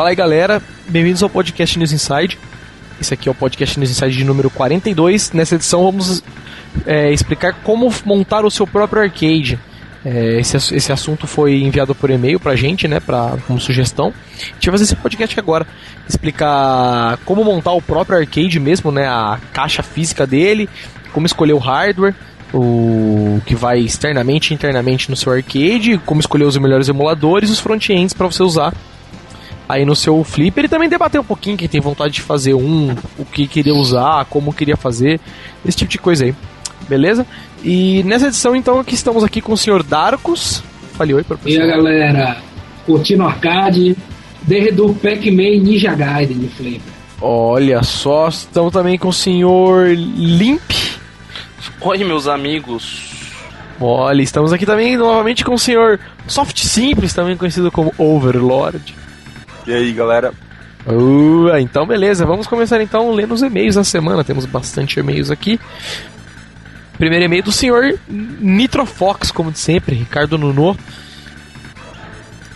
Fala aí galera, bem-vindos ao podcast News Inside. Esse aqui é o podcast News Inside de número 42. Nessa edição vamos é, explicar como montar o seu próprio arcade. É, esse, esse assunto foi enviado por e-mail pra gente, né, pra, como sugestão. A gente vai fazer esse podcast agora, explicar como montar o próprio arcade mesmo, né, a caixa física dele, como escolher o hardware, o que vai externamente e internamente no seu arcade, como escolher os melhores emuladores os front-ends para você usar aí no seu Flipper e também debater um pouquinho quem tem vontade de fazer um, o que queria usar, como queria fazer, esse tipo de coisa aí. Beleza? E nessa edição, então, aqui estamos aqui com o senhor Darkus. Fale oi para o pessoal. E aí, galera, curtindo arcade, desde o Pac-Man Ninja Gaiden de Flipper. Olha só, estamos também com o senhor Limp. Oi, meus amigos. Olha, estamos aqui também novamente com o senhor Soft Simples, também conhecido como Overlord. E aí, galera? Uh, então beleza, vamos começar então lendo os e-mails da semana. Temos bastante e-mails aqui. Primeiro e-mail do senhor Nitrofox, como sempre, Ricardo Nuno.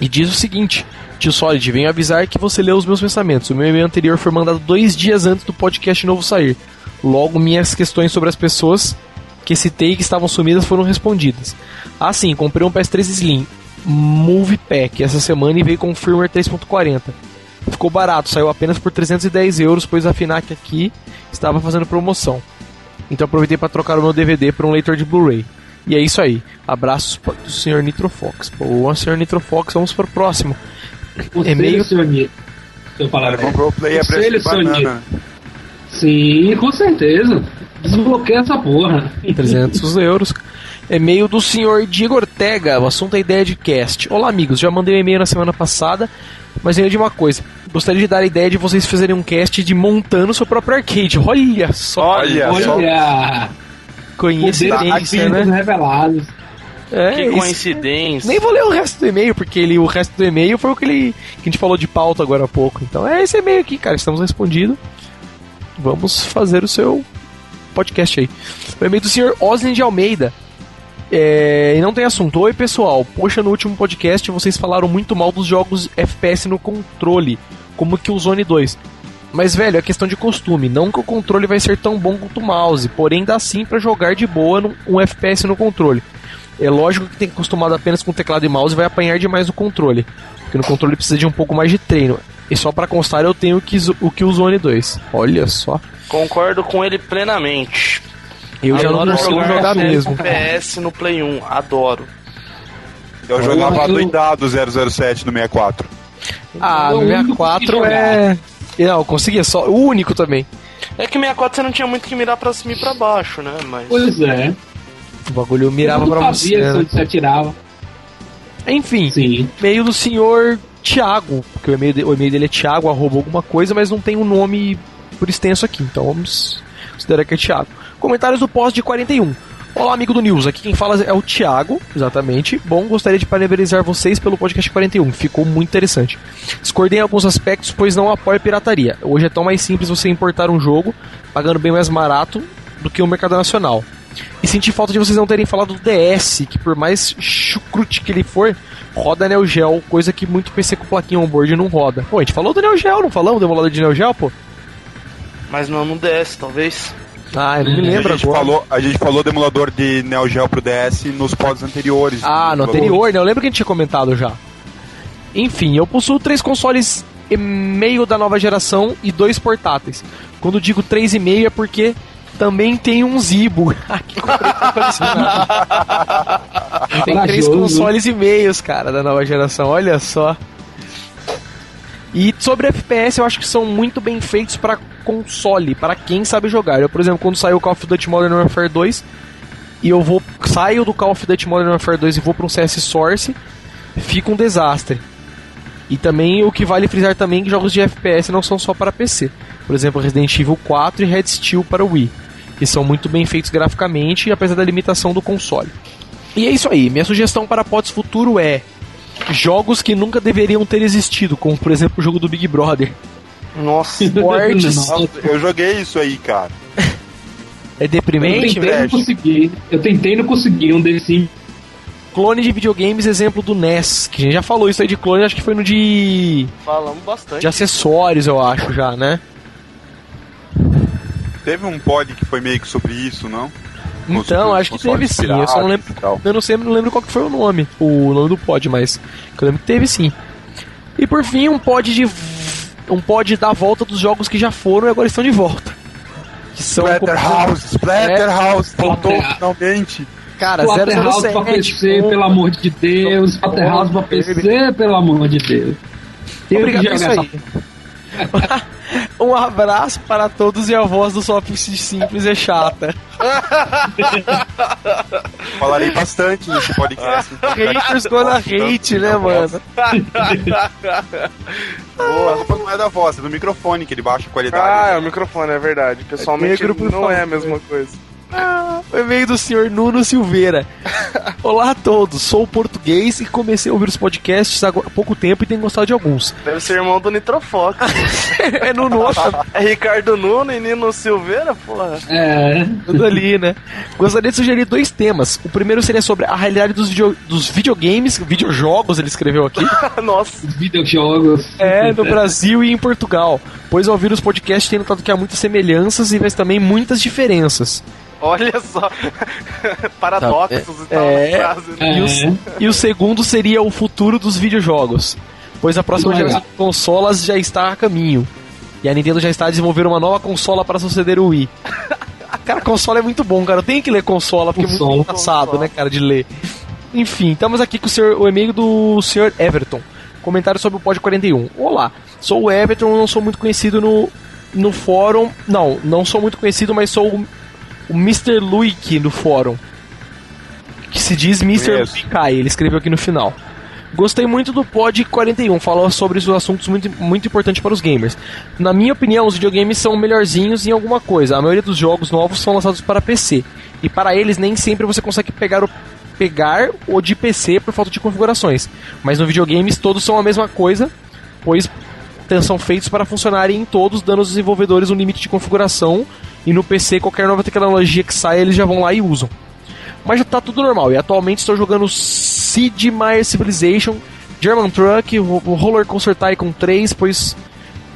E diz o seguinte: Tio Solid, venho avisar que você leu os meus pensamentos. O meu e-mail anterior foi mandado dois dias antes do podcast novo sair. Logo, minhas questões sobre as pessoas que citei que estavam sumidas foram respondidas. Ah, sim, comprei um PS3 Slim Move Pack essa semana e veio com o firmware 3.40. Ficou barato, saiu apenas por 310 euros, pois a Finac aqui estava fazendo promoção. Então aproveitei para trocar o meu DVD por um leitor de Blu-ray. E é isso aí. Abraços do Sr. Nitrofox. Boa, Sr. Nitrofox. Vamos para o próximo. E-mail. Sr. Nitro. Eu falar, comprou o play a preço de banana. Sim, com certeza. Desbloqueia essa porra. 300 euros. E-mail do senhor Diego Ortega. O assunto é ideia de cast. Olá, amigos. Já mandei um e-mail na semana passada, mas ainda de uma coisa. Gostaria de dar a ideia de vocês fazerem um cast de montando seu próprio arcade. Olha só. Olha, olha. Coincidência, né? revelados. É, que coincidência. Nem vou ler o resto do e-mail, porque ele, o resto do e-mail foi o que, ele, que a gente falou de pauta agora há pouco. Então é esse e-mail aqui, cara. Estamos respondidos. Vamos fazer o seu podcast aí. O e-mail do senhor Oslin de Almeida. É, e não tem assunto. Oi, pessoal. Poxa, no último podcast vocês falaram muito mal dos jogos FPS no controle, como que o Zone 2. Mas, velho, é questão de costume. Não que o controle vai ser tão bom quanto o mouse, porém dá sim para jogar de boa um FPS no controle. É lógico que tem acostumado apenas com teclado e mouse vai apanhar demais no controle, porque no controle precisa de um pouco mais de treino. E só para constar, eu tenho o que, o que o Zone 2. Olha só. Concordo com ele plenamente. Eu já não consigo jogar, jogar mesmo. PS no Play 1, adoro. Eu jogava doidado 007 no 64. Ah, no 64 é. Não, eu conseguia só. O único também. É que 64 você não tinha muito que mirar pra cima e pra baixo, né? Mas... Pois é. O bagulho mirava pra você. Né? você atirava. Enfim, Sim. meio do senhor Thiago, porque o e-mail, o e-mail dele é Thiago, arroba alguma coisa, mas não tem um nome por extenso aqui, então vamos considerar que é Thiago. Comentários do post de 41. Olá, amigo do News. Aqui quem fala é o Thiago, exatamente. Bom, gostaria de parabenizar vocês pelo podcast 41. Ficou muito interessante. Discordei em alguns aspectos, pois não apoio pirataria. Hoje é tão mais simples você importar um jogo, pagando bem mais barato do que o mercado nacional. E senti falta de vocês não terem falado do DS, que por mais chucrute que ele for, roda Neo Geo, coisa que muito PC com plaquinha on-board não roda. Pô, a gente falou do Neo Geo, não falamos do emulador de Neo Geo, pô? Mas não no DS, talvez. Ah, eu não me lembro a gente agora. Falou, a gente falou do emulador de Neo Geo pro DS nos pods anteriores. Ah, no anterior, né? Eu lembro que a gente tinha comentado já. Enfim, eu possuo três consoles e meio da nova geração e dois portáteis. Quando digo três e meio é porque também tem um Zibo. tem três consoles e meios, cara, da nova geração. Olha só. E sobre FPS, eu acho que são muito bem feitos para console, para quem sabe jogar. Eu, por exemplo, quando saiu o Call of Duty Modern Warfare 2 e eu vou saio do Call of Duty Modern Warfare 2 e vou para um CS Source, fica um desastre. E também o que vale frisar também que jogos de FPS não são só para PC. Por exemplo, Resident Evil 4 e Red Steel para Wii, que são muito bem feitos graficamente, apesar da limitação do console. E é isso aí. Minha sugestão para pods futuro é jogos que nunca deveriam ter existido, como por exemplo o jogo do Big Brother. Nossa, eu joguei isso aí, cara. É deprimente, eu tentei, não consegui. Eu tentei não conseguir um Sims Clone de videogames, exemplo do NES. Que a gente já falou isso aí de clone, acho que foi no de. Falamos bastante. de acessórios, eu acho já, né? Teve um pod que foi meio que sobre isso, não? Então, acho que teve sim. Eu só não lembro. Eu não sei, não lembro qual que foi o nome, o nome do pod, mas eu lembro que teve sim. E por fim, um pod de um pod da volta dos jogos que já foram e agora estão de volta. Que são Splatterhouse, Splatterhouse, voltou Splatter- finalmente. cara, Splatterhouse pra 007, PC, com- pelo amor de Deus. Splatterhouse pra PC, pelo amor de Deus. Obrigado, que é isso aí. um abraço para todos e a voz do Soft Simples é chata. Falarei bastante nesse podcast. Haters gonna hate, né, mano? Boa, a culpa não é da voz, é do microfone que ele baixa a qualidade. Ah, é o microfone, é verdade. Pessoalmente negro, por não é a mesma coisa. O e-mail do senhor Nuno Silveira. Olá a todos, sou português e comecei a ouvir os podcasts há pouco tempo e tenho gostado de alguns. Deve ser irmão do Nitrofox. é Nuno, é Ricardo Nuno e Nino Silveira, porra. É. tudo ali, né? Gostaria de sugerir dois temas. O primeiro seria sobre a realidade dos, video- dos videogames, videojogos, ele escreveu aqui. Nossa. Os videojogos. É, no Brasil e em Portugal. Pois ao ouvir os podcasts tem notado que há muitas semelhanças e mas também muitas diferenças. Olha só. Paradoxos e tal É. frase. né? E, o, É. e o segundo seria o futuro dos videojogos. Pois a próxima geração de consolas já está a caminho. E a Nintendo já está a desenvolver uma nova consola para suceder o Wii. Cara, consola é muito bom, cara. Eu tenho que ler consola, porque é muito engraçado, Consola. né, cara, de ler. Enfim, estamos aqui com o, senhor, o e-mail do Sr. Everton. Comentário sobre o Pod 41. Olá, sou o Everton, não sou muito conhecido no, no fórum. Não, não sou muito conhecido, mas sou o, Mr. Luik no fórum. Que se diz Mr. Luikai, ele escreveu aqui no final. Gostei muito do Pod 41, falou sobre os assuntos muito, muito importantes para os gamers. Na minha opinião, os videogames são melhorzinhos em alguma coisa. A maioria dos jogos novos são lançados para PC. E para eles, nem sempre você consegue pegar o pegar o de PC por falta de configurações. Mas no videogames todos são a mesma coisa, pois são feitos para funcionarem em todos, dando aos desenvolvedores um limite de configuração. E no PC, qualquer nova tecnologia que saia, eles já vão lá e usam. Mas já tá tudo normal. E atualmente estou jogando Sid Meier Civilization, German Truck, Roller Coaster Tycoon 3, pois,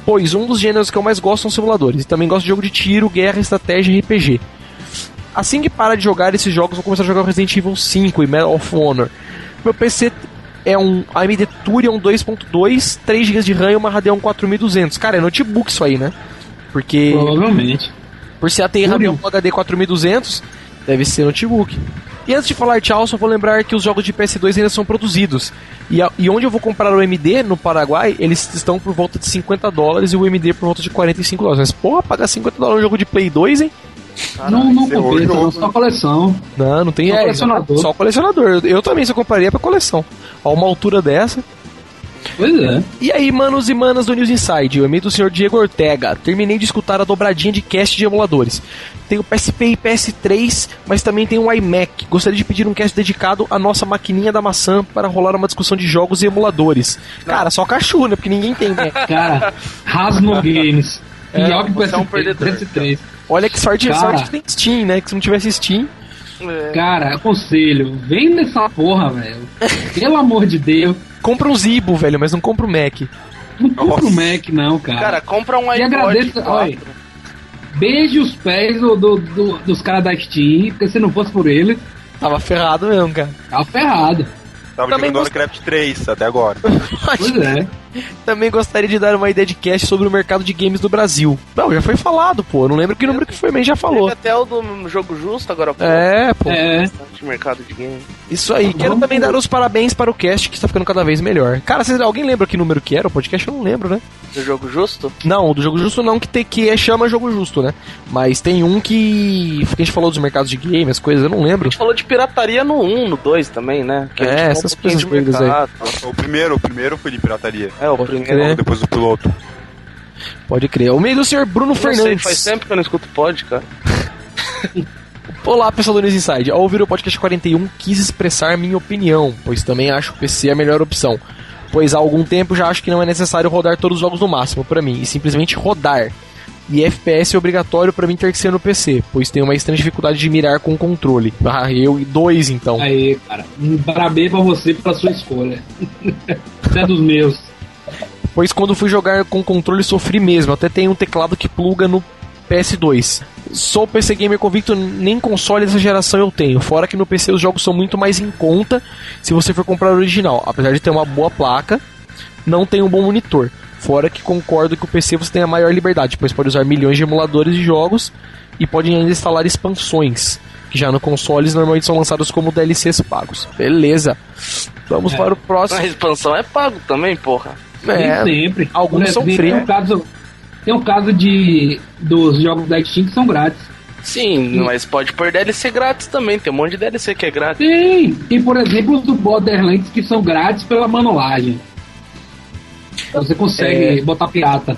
pois um dos gêneros que eu mais gosto são simuladores. E também gosto de jogo de tiro, guerra, estratégia e RPG. Assim que para de jogar esses jogos, vou começar a jogar Resident Evil 5 e Medal of Honor. Meu PC é um AMD Thurion 2.2, 3 GB de RAM e uma Radeon 4200. Cara, é notebook isso aí, né? Porque Provavelmente. Por ser ATI Thurion. Radeon HD 4200, deve ser notebook. E antes de falar tchau, só vou lembrar que os jogos de PS2 ainda são produzidos. E, a- e onde eu vou comprar o MD, no Paraguai, eles estão por volta de 50 dólares e o MD por volta de 45 dólares. Mas, porra, pagar 50 dólares no jogo de Play 2, hein? não não encerrou o compensa, não. Só coleção. Não, não tem Só é, colecionador. Só colecionador. Eu, eu também só compraria pra coleção. A uma altura dessa. Pois é. E aí, manos e manas do News Inside, o e-mail do senhor Diego Ortega. Terminei de escutar a dobradinha de cast de emuladores. Tenho PSP e PS3, mas também tenho um iMac. Gostaria de pedir um cast dedicado à nossa maquininha da maçã para rolar uma discussão de jogos e emuladores. Cara, só cachu, né? Porque ninguém tem, né? Cara, Hasno Games. É, Pior que você é um perdedor. PS3. Olha que sorte, Cara. sorte que tem Steam, né? Que se não tivesse Steam. É. Cara, aconselho, vem nessa porra, velho. Pelo amor de Deus. Compra um Zibo, velho, mas não compra o Mac. Não compra o Nossa. Mac, não, cara. Cara, compra um E iPod agradeço- 4. olha. Beijo os pés do, do- do- dos caras da Steam, porque se não fosse por eles, Tava ferrado mesmo, cara. tava ferrado. Tava Também jogando gost- Warcraft 3 até agora. Pois é. Também gostaria de dar uma ideia de cast sobre o mercado de games do Brasil. Não, já foi falado, pô. Eu não lembro que número que foi, mas já falou. Teve até o do Jogo Justo agora. pô. É, pô. É. Bastante mercado de game. Isso aí. Quero também dar os parabéns para o cast, que está ficando cada vez melhor. Cara, vocês, alguém lembra que número que era o podcast? Eu não lembro, né? Do Jogo Justo? Não, do Jogo Justo não, que, tem, que é, chama Jogo Justo, né? Mas tem um que... que a gente falou dos mercados de game, as coisas, eu não A lembro. gente falou de pirataria no 1, no 2 também, né? Que a É, essas um coisas doidas aí. O primeiro, o primeiro foi de pirataria. É, o Pode primeiro. crer. Depois do piloto. Pode crer. O meio do senhor Bruno sei, Fernandes. faz tempo que eu não escuto pod, cara. Olá, pessoal do News Inside. Ao ouvir o podcast 41, quis expressar minha opinião, pois também acho que o PC é a melhor opção. Pois há algum tempo já acho que não é necessário rodar todos os jogos no máximo pra mim, e simplesmente rodar. E FPS é obrigatório pra mim ter que ser no PC, pois tenho uma extrema dificuldade de mirar com o controle. Ah, eu e dois então. Aí, cara. Um parabéns pra você pela sua escolha. Você é dos meus. Pois quando fui jogar com controle sofri mesmo. Até tem um teclado que pluga no PS2. Sou PC gamer convicto, nem console dessa geração eu tenho. Fora que no PC os jogos são muito mais em conta se você for comprar o original. Apesar de ter uma boa placa, não tem um bom monitor. Fora que concordo que o PC você tem a maior liberdade, pois pode usar milhões de emuladores de jogos e pode ainda instalar expansões, que já no consoles normalmente são lançados como DLCs pagos. Beleza. Vamos É. para o próximo. A expansão é pago também, porra. É, Nem sempre. alguns Por são exemplo, free. Caso, tem um caso de, dos jogos da Steam que são grátis. Sim, mas pode pôr DLC grátis também. Tem um monte de DLC que é grátis. Tem, tem por exemplo os do Borderlands que são grátis pela manualagem. Você consegue É. botar pirata.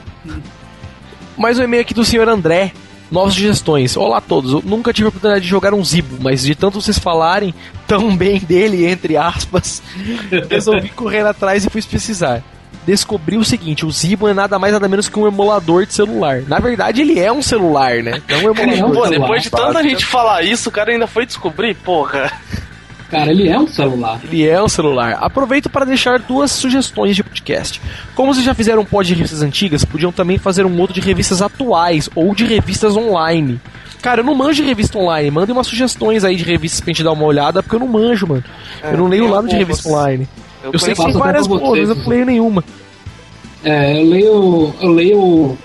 Mais um e-mail aqui do senhor André. Novas sugestões. Olá a todos. Eu nunca tive a oportunidade de jogar um Zibo, mas de tanto vocês falarem tão bem dele, entre aspas, resolvi correr atrás e fui pesquisar. Descobri o seguinte: o Zibo é nada mais nada menos que um emulador de celular. Na verdade, ele é um celular, né? É um emulador. Pô, celular. depois de tanta gente falar isso, o cara ainda foi descobrir, porra. Cara, ele é um celular. Ele é um celular. Aproveito para deixar duas sugestões de podcast. Como vocês já fizeram um pod de revistas antigas, podiam também fazer um outro de revistas atuais ou de revistas online. Cara, eu não manjo de revista online. Mandem umas sugestões aí de revistas pra gente dar uma olhada, porque eu não manjo, mano. eu não leio nada de revista online. Eu, sei que tem várias boas, mas eu não leio nenhuma. É, eu leio. Eu leio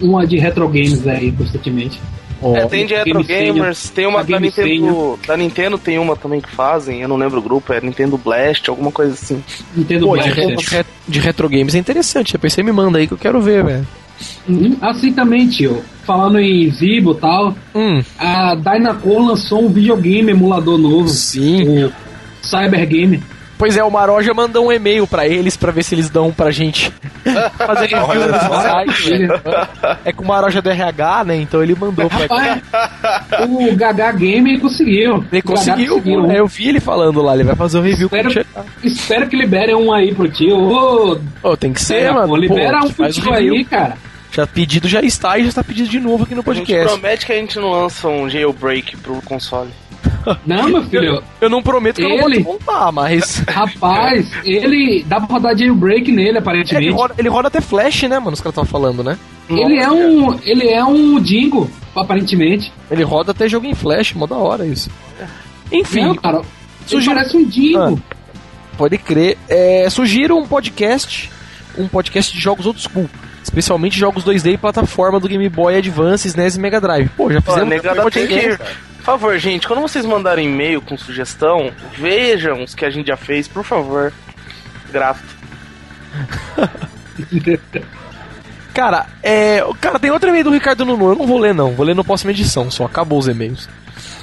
uma de retro games aí constantemente. Ó, É, tem de Retro Game. Gamers, tem uma A da Nintendo. Da Nintendo tem uma também que fazem, eu não lembro o grupo, é Nintendo Blast, alguma coisa assim. Nintendo Pô, Blast. de re- de retro games é interessante. Depois você me manda aí que eu quero ver, velho. Uhum. Assim também, tio. Falando em Zibo e tal, Hum, a Dynacon lançou um videogame emulador novo. sim. O Cyber Game. Pois é, o Maroja mandou um e-mail pra eles pra ver se eles dão pra gente fazer review no site, velho. É que o Maroja é do RH, né? Então ele mandou pra Rapaz, o Gaga Game conseguiu. Ele Gaga conseguiu, né? eu vi ele falando lá, ele vai fazer o review Espero, espero que liberem um aí pro tio. Ô, Ô, tem que ser, Dynacon, mano. Pô, libera um faz o futebol review. aí, cara. Já pedido já está e já está pedido de novo aqui no A gente podcast. promete que a gente não lança um jailbreak pro console. Não, meu filho. Eu não prometo que eu não vou te Ele- contar, mas. Rapaz, ele dá pra rodar jailbreak nele, ele, aparentemente. roda, ele roda até flash, né, mano? Os caras estavam falando, né? Ele é um. Ele é um Dingo, aparentemente. Ele roda até jogo em flash, mó da hora isso. Enfim, Não, cara. Ele Sugiro- parece um Dingo. pode crer. É, sugiro um podcast, um podcast de jogos old school. Especialmente jogos 2D e plataforma do Game Boy Advance, SNES e Mega Drive. Pô, já Pô, fizemos negada tem podcast. que. Por favor, gente, quando vocês mandarem e-mail com sugestão, vejam os que a gente já fez, por favor. Gráfico. Cara, é. Cara, tem outro e-mail do Ricardo Nuno. Eu não vou ler, não. Vou ler no próxima edição, só. Acabou os e-mails.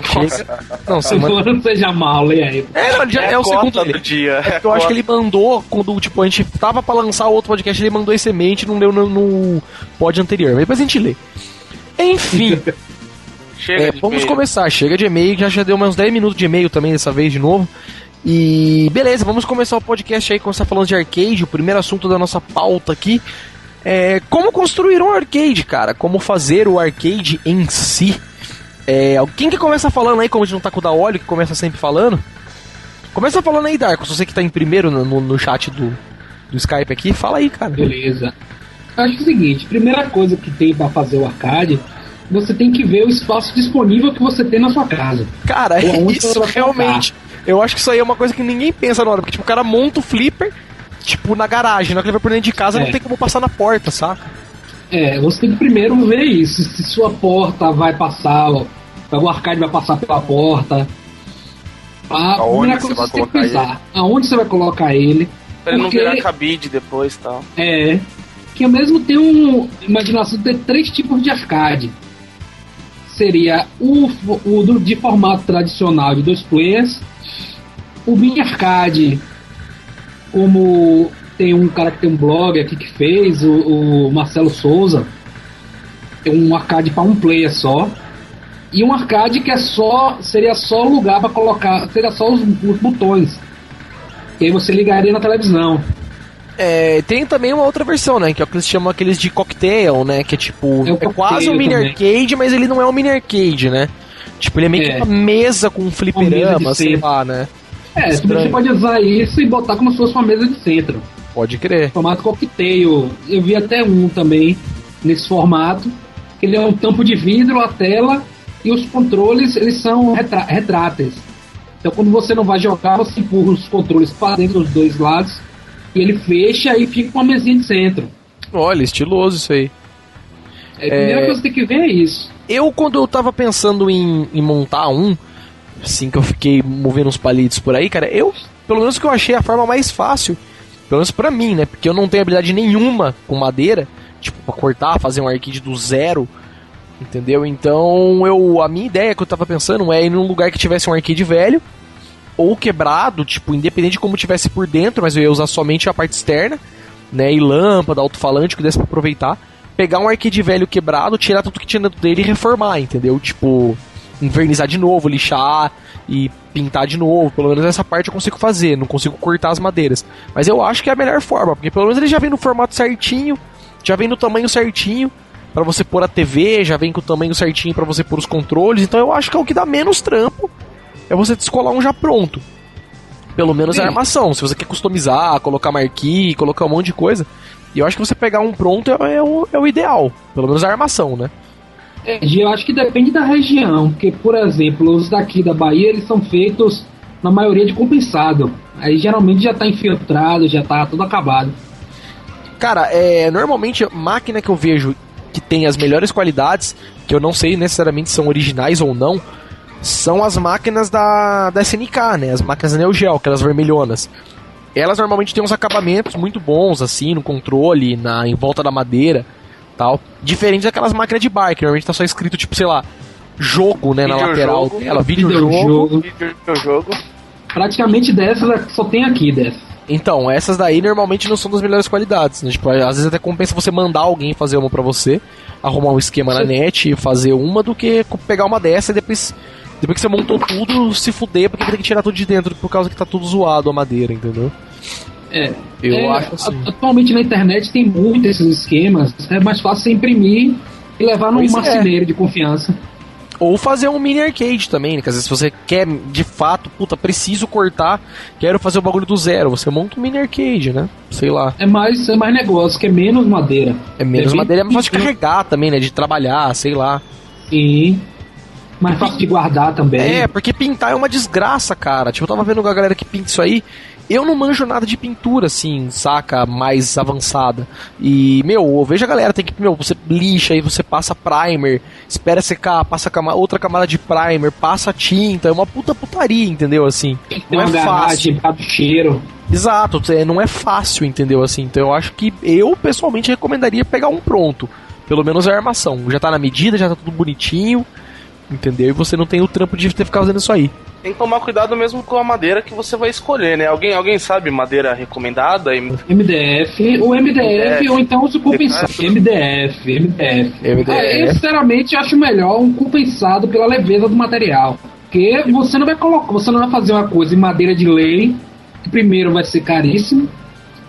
Chega. Não, Se semana. for, não seja mal, lê aí. É, mano, já é, a o segundo do dele. dia. É porque eu acho que ele mandou quando, tipo, a gente tava pra lançar outro podcast, ele mandou esse e-mail, gente não leu no, no pod anterior. Mas depois a gente lê. Enfim, Chega é, de vamos e-mail. começar. Chega de e-mail, já já deu uns 10 minutos de e-mail também dessa vez de novo. E beleza, vamos começar o podcast aí, começar falando de arcade. O primeiro assunto da nossa pauta aqui é como construir um arcade, cara. Como fazer o arcade em si. É, quem que começa falando aí, como a gente não tá com o da óleo, que começa sempre falando? Começa falando aí, Darko, você que tá em primeiro no, no- no chat do, do Skype aqui, fala aí, cara. Beleza. Eu acho que é o seguinte, primeira coisa que tem pra fazer o arcade, você tem que ver o espaço disponível que você tem na sua casa. Cara, você isso realmente. Eu acho que isso aí é uma coisa que ninguém pensa na hora, porque tipo, o cara monta o flipper, tipo, na garagem, na hora que ele vai por dentro de casa, É. não tem como passar na porta, saca? É, você tem que primeiro ver isso, se sua porta vai passar, ó, o arcade vai passar pela porta. A Aonde primeira você coisa vai que você tem que colocar pensar, aonde você vai colocar ele. Pra ele não porque- virar cabide depois e tal. É. Que eu mesmo tenho um, imaginação de ter três tipos de arcade. Seria o, o do- de formato tradicional de dois players, o mini arcade, como tem um cara que tem um blog aqui que fez, o, o Marcelo Souza, é um arcade para um player só. E um arcade que é só seria só lugar para colocar, seria só os, os botões. E aí você ligaria na televisão. É, tem também uma outra versão, né? Que é o que eles chamam aqueles de cocktail, né? Que é tipo. É É, quase um mini também. arcade, mas ele não é um mini arcade, né? Tipo, ele é meio É. que uma mesa com um fliperama, sei lá, né? É, Estranho. você pode usar isso e botar como se fosse uma mesa de centro. Pode crer. Formato cocktail. Eu vi até um também nesse formato. que Ele é um tampo de vidro, a tela e os controles eles são retra retráteis. Então quando você não vai jogar, você empurra os controles para dentro dos dois lados e ele fecha e fica com uma mesinha de centro. Olha, estiloso isso aí. É, a primeira É. coisa que você tem que ver é isso. Eu, quando eu tava pensando em, em montar um, assim que eu fiquei movendo uns palitos por aí, cara, eu, pelo menos que eu achei a forma mais fácil, pelo menos pra mim, né? Porque eu não tenho habilidade nenhuma com madeira, tipo, pra cortar, fazer um arcade do zero, entendeu? Então, eu, a minha ideia que eu tava pensando é ir num lugar que tivesse um arcade velho, ou quebrado, tipo, independente de como tivesse por dentro, mas eu ia usar somente a parte externa, né? E lâmpada, alto-falante, que desse pra aproveitar. Pegar um arcade velho quebrado, tirar tudo que tinha dentro dele e reformar, entendeu? Tipo, invernizar de novo, lixar e pintar de novo. Pelo menos essa parte eu consigo fazer, não consigo cortar as madeiras. Mas eu acho que é a melhor forma, porque pelo menos ele já vem no formato certinho, já vem no tamanho certinho pra você pôr a TV, já vem com o tamanho certinho pra você pôr os controles. Então eu acho que é o que dá menos trampo é você descolar um já pronto. Pelo menos Sim. a armação. Se você quer customizar, colocar marquee, colocar um monte de coisa. E eu acho que você pegar um pronto é, é o, é o ideal. Pelo menos a armação, né? É, eu acho que depende da região, porque, por exemplo, os daqui da Bahia, eles são feitos, na maioria, de compensado. Aí, geralmente, já tá infiltrado, já tá tudo acabado. Cara, é, normalmente a máquina que eu vejo que tem as melhores qualidades, que eu não sei necessariamente se são originais ou não, são as máquinas da, da SNK, né? As máquinas da Neo Geo, aquelas vermelhonas. Elas normalmente têm uns acabamentos muito bons, assim, no controle, na, em volta da madeira tal. Diferente daquelas máquinas de bar, que normalmente tá só escrito, tipo, sei lá, jogo, né, na lateral Videojogo. dela, videojogo. Videojogo. Videojogo. Praticamente dessas, só tem aqui dessas. Então, essas daí normalmente não são das melhores qualidades. Né? Tipo, às vezes até compensa você mandar alguém fazer uma pra você, arrumar um esquema na net e fazer uma, do que pegar uma dessa e depois, depois que você montou tudo, se fuder, porque tem que tirar tudo de dentro por causa que tá tudo zoado a madeira, entendeu? É. Eu É, acho assim. Atualmente na internet tem muito esses esquemas. É mais fácil você imprimir e levar num é. marceneiro de confiança. Ou fazer um mini arcade também, né? Que às vezes você quer, de fato, puta, preciso cortar, quero fazer o bagulho do zero. Você monta um mini arcade, né? Sei lá. É mais, é mais negócio, que é menos madeira. É menos bem madeira, é mais fácil de pequeno. carregar também, né? De trabalhar, sei lá. Sim. Mais fácil de guardar também. É, porque pintar é uma desgraça, cara. Tipo, eu tava vendo a galera que pinta isso aí. Eu não manjo nada de pintura, assim, saca? Mais avançada. E, meu, eu vejo a galera, tem que, meu, você lixa aí, você passa primer, espera secar, passa cama- outra camada de primer, passa tinta, é uma puta putaria, entendeu? Assim, não é fácil. cheiro. Exato, é, não é fácil, entendeu? Assim, então eu acho que eu pessoalmente recomendaria pegar um pronto. Pelo menos a armação. Já tá na medida, já tá tudo bonitinho, entendeu? E você não tem o trampo de ter que ficar fazendo isso aí. Tem que tomar cuidado mesmo com a madeira que você vai escolher, né? Alguém, alguém sabe madeira recomendada? E- MDF, ou MDF, MDF. ou então o compensado. MDF, MDF. MDF. Ah, eu, sinceramente, acho melhor um compensado pela leveza do material. Porque você não vai colocar, você não vai fazer uma coisa em madeira de lei, que primeiro vai ser caríssimo,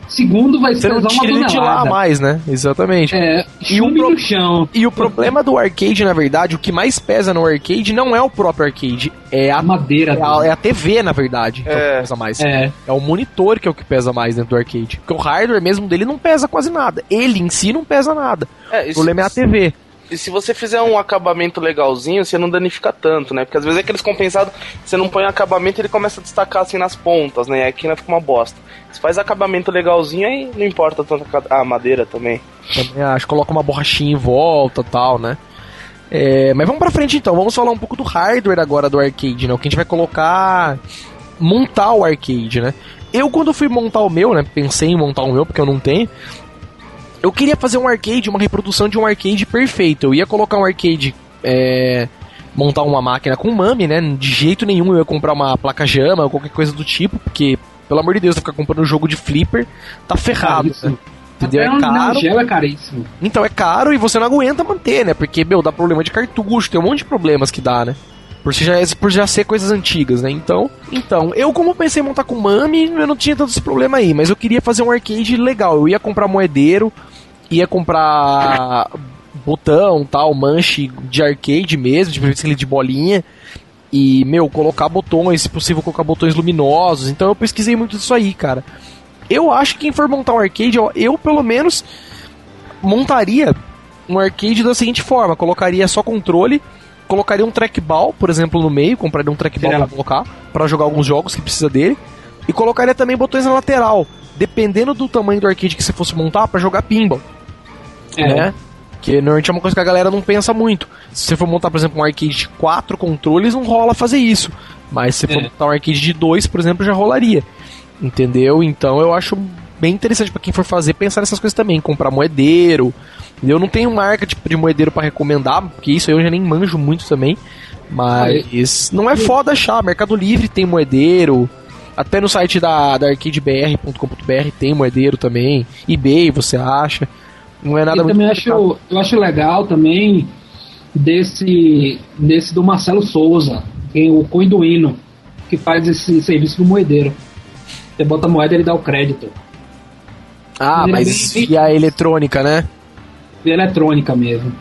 segundo vai ser uma de lá tonelada. mais, né? Exatamente. É, E pro- no chão. E o problema do arcade, na verdade, o que mais pesa no arcade não é o próprio arcade, é a, A madeira. é a, é a TV, na verdade, que é. o É. que pesa mais. É, É o monitor que é o que pesa mais dentro do arcade. Porque o hardware mesmo dele não pesa quase nada. Ele em si não pesa nada. É, O problema é a TV. E se você fizer um acabamento legalzinho, você não danifica tanto, né? Porque às vezes é aqueles compensados, você não põe um acabamento ele começa a destacar assim nas pontas, né? E aqui fica uma bosta. Você faz acabamento legalzinho, aí não importa tanto a madeira também. Também acho. Coloca uma borrachinha em volta tal, né? É, mas vamos pra frente então. Vamos falar um pouco do hardware agora do arcade, né? O que a gente vai colocar. Montar o arcade, né? Eu, quando fui montar o meu, né? Pensei em montar o meu, porque eu não tenho. Eu queria fazer um arcade, uma reprodução de um arcade perfeito. Eu ia colocar um arcade. É, montar uma máquina com mami, né? De jeito nenhum eu ia comprar uma placa jama ou qualquer coisa do tipo, porque, pelo amor de Deus, ficar comprando um jogo de flipper, tá ferrado. Caríssimo. né? Entendeu? Até É caro. gel é caríssimo. Então é caro e você não aguenta manter, né? Porque, meu, dá problema de cartucho, tem um monte de problemas que dá, né? Por já, por já ser coisas antigas, né? Então, então, eu como pensei em montar com Mami, eu não tinha tanto esse problema aí, mas eu queria fazer um arcade legal. Eu ia comprar moedeiro, ia comprar botão, tal, manche de arcade mesmo, de preferência de bolinha. E, meu, colocar botões, se possível colocar botões luminosos. Então eu pesquisei muito disso aí, cara. Eu acho que quem for montar um arcade, eu, eu pelo menos montaria um arcade da seguinte forma: colocaria só controle, colocaria um trackball, por exemplo, no meio, compraria um trackball para colocar, para jogar alguns jogos que precisa dele, e colocaria também botões na lateral, dependendo do tamanho do arcade que você fosse montar, para jogar pinball. É. Né? Que normalmente é uma coisa que a galera não pensa muito. Se você for montar, por exemplo, um arcade de quatro controles, não rola fazer isso. Mas se você for é. montar um arcade de dois, por exemplo, já rolaria. Entendeu? Então eu acho bem interessante para quem for fazer pensar nessas coisas também, comprar moedeiro. Eu não tenho marca tipo, de moedeiro para recomendar, porque isso eu já nem manjo muito também. Mas não é foda achar. Mercado Livre tem moedeiro. Até no site da, da arcadebr.com.br tem moedeiro também. eBay você acha. Não é nada eu também acho, Eu acho legal também desse, desse do Marcelo Souza, tem o Coinduino, que faz esse serviço do moedeiro. Você bota a moeda e ele dá o crédito. Ah, mas é bem... via eletrônica, né? Via eletrônica mesmo.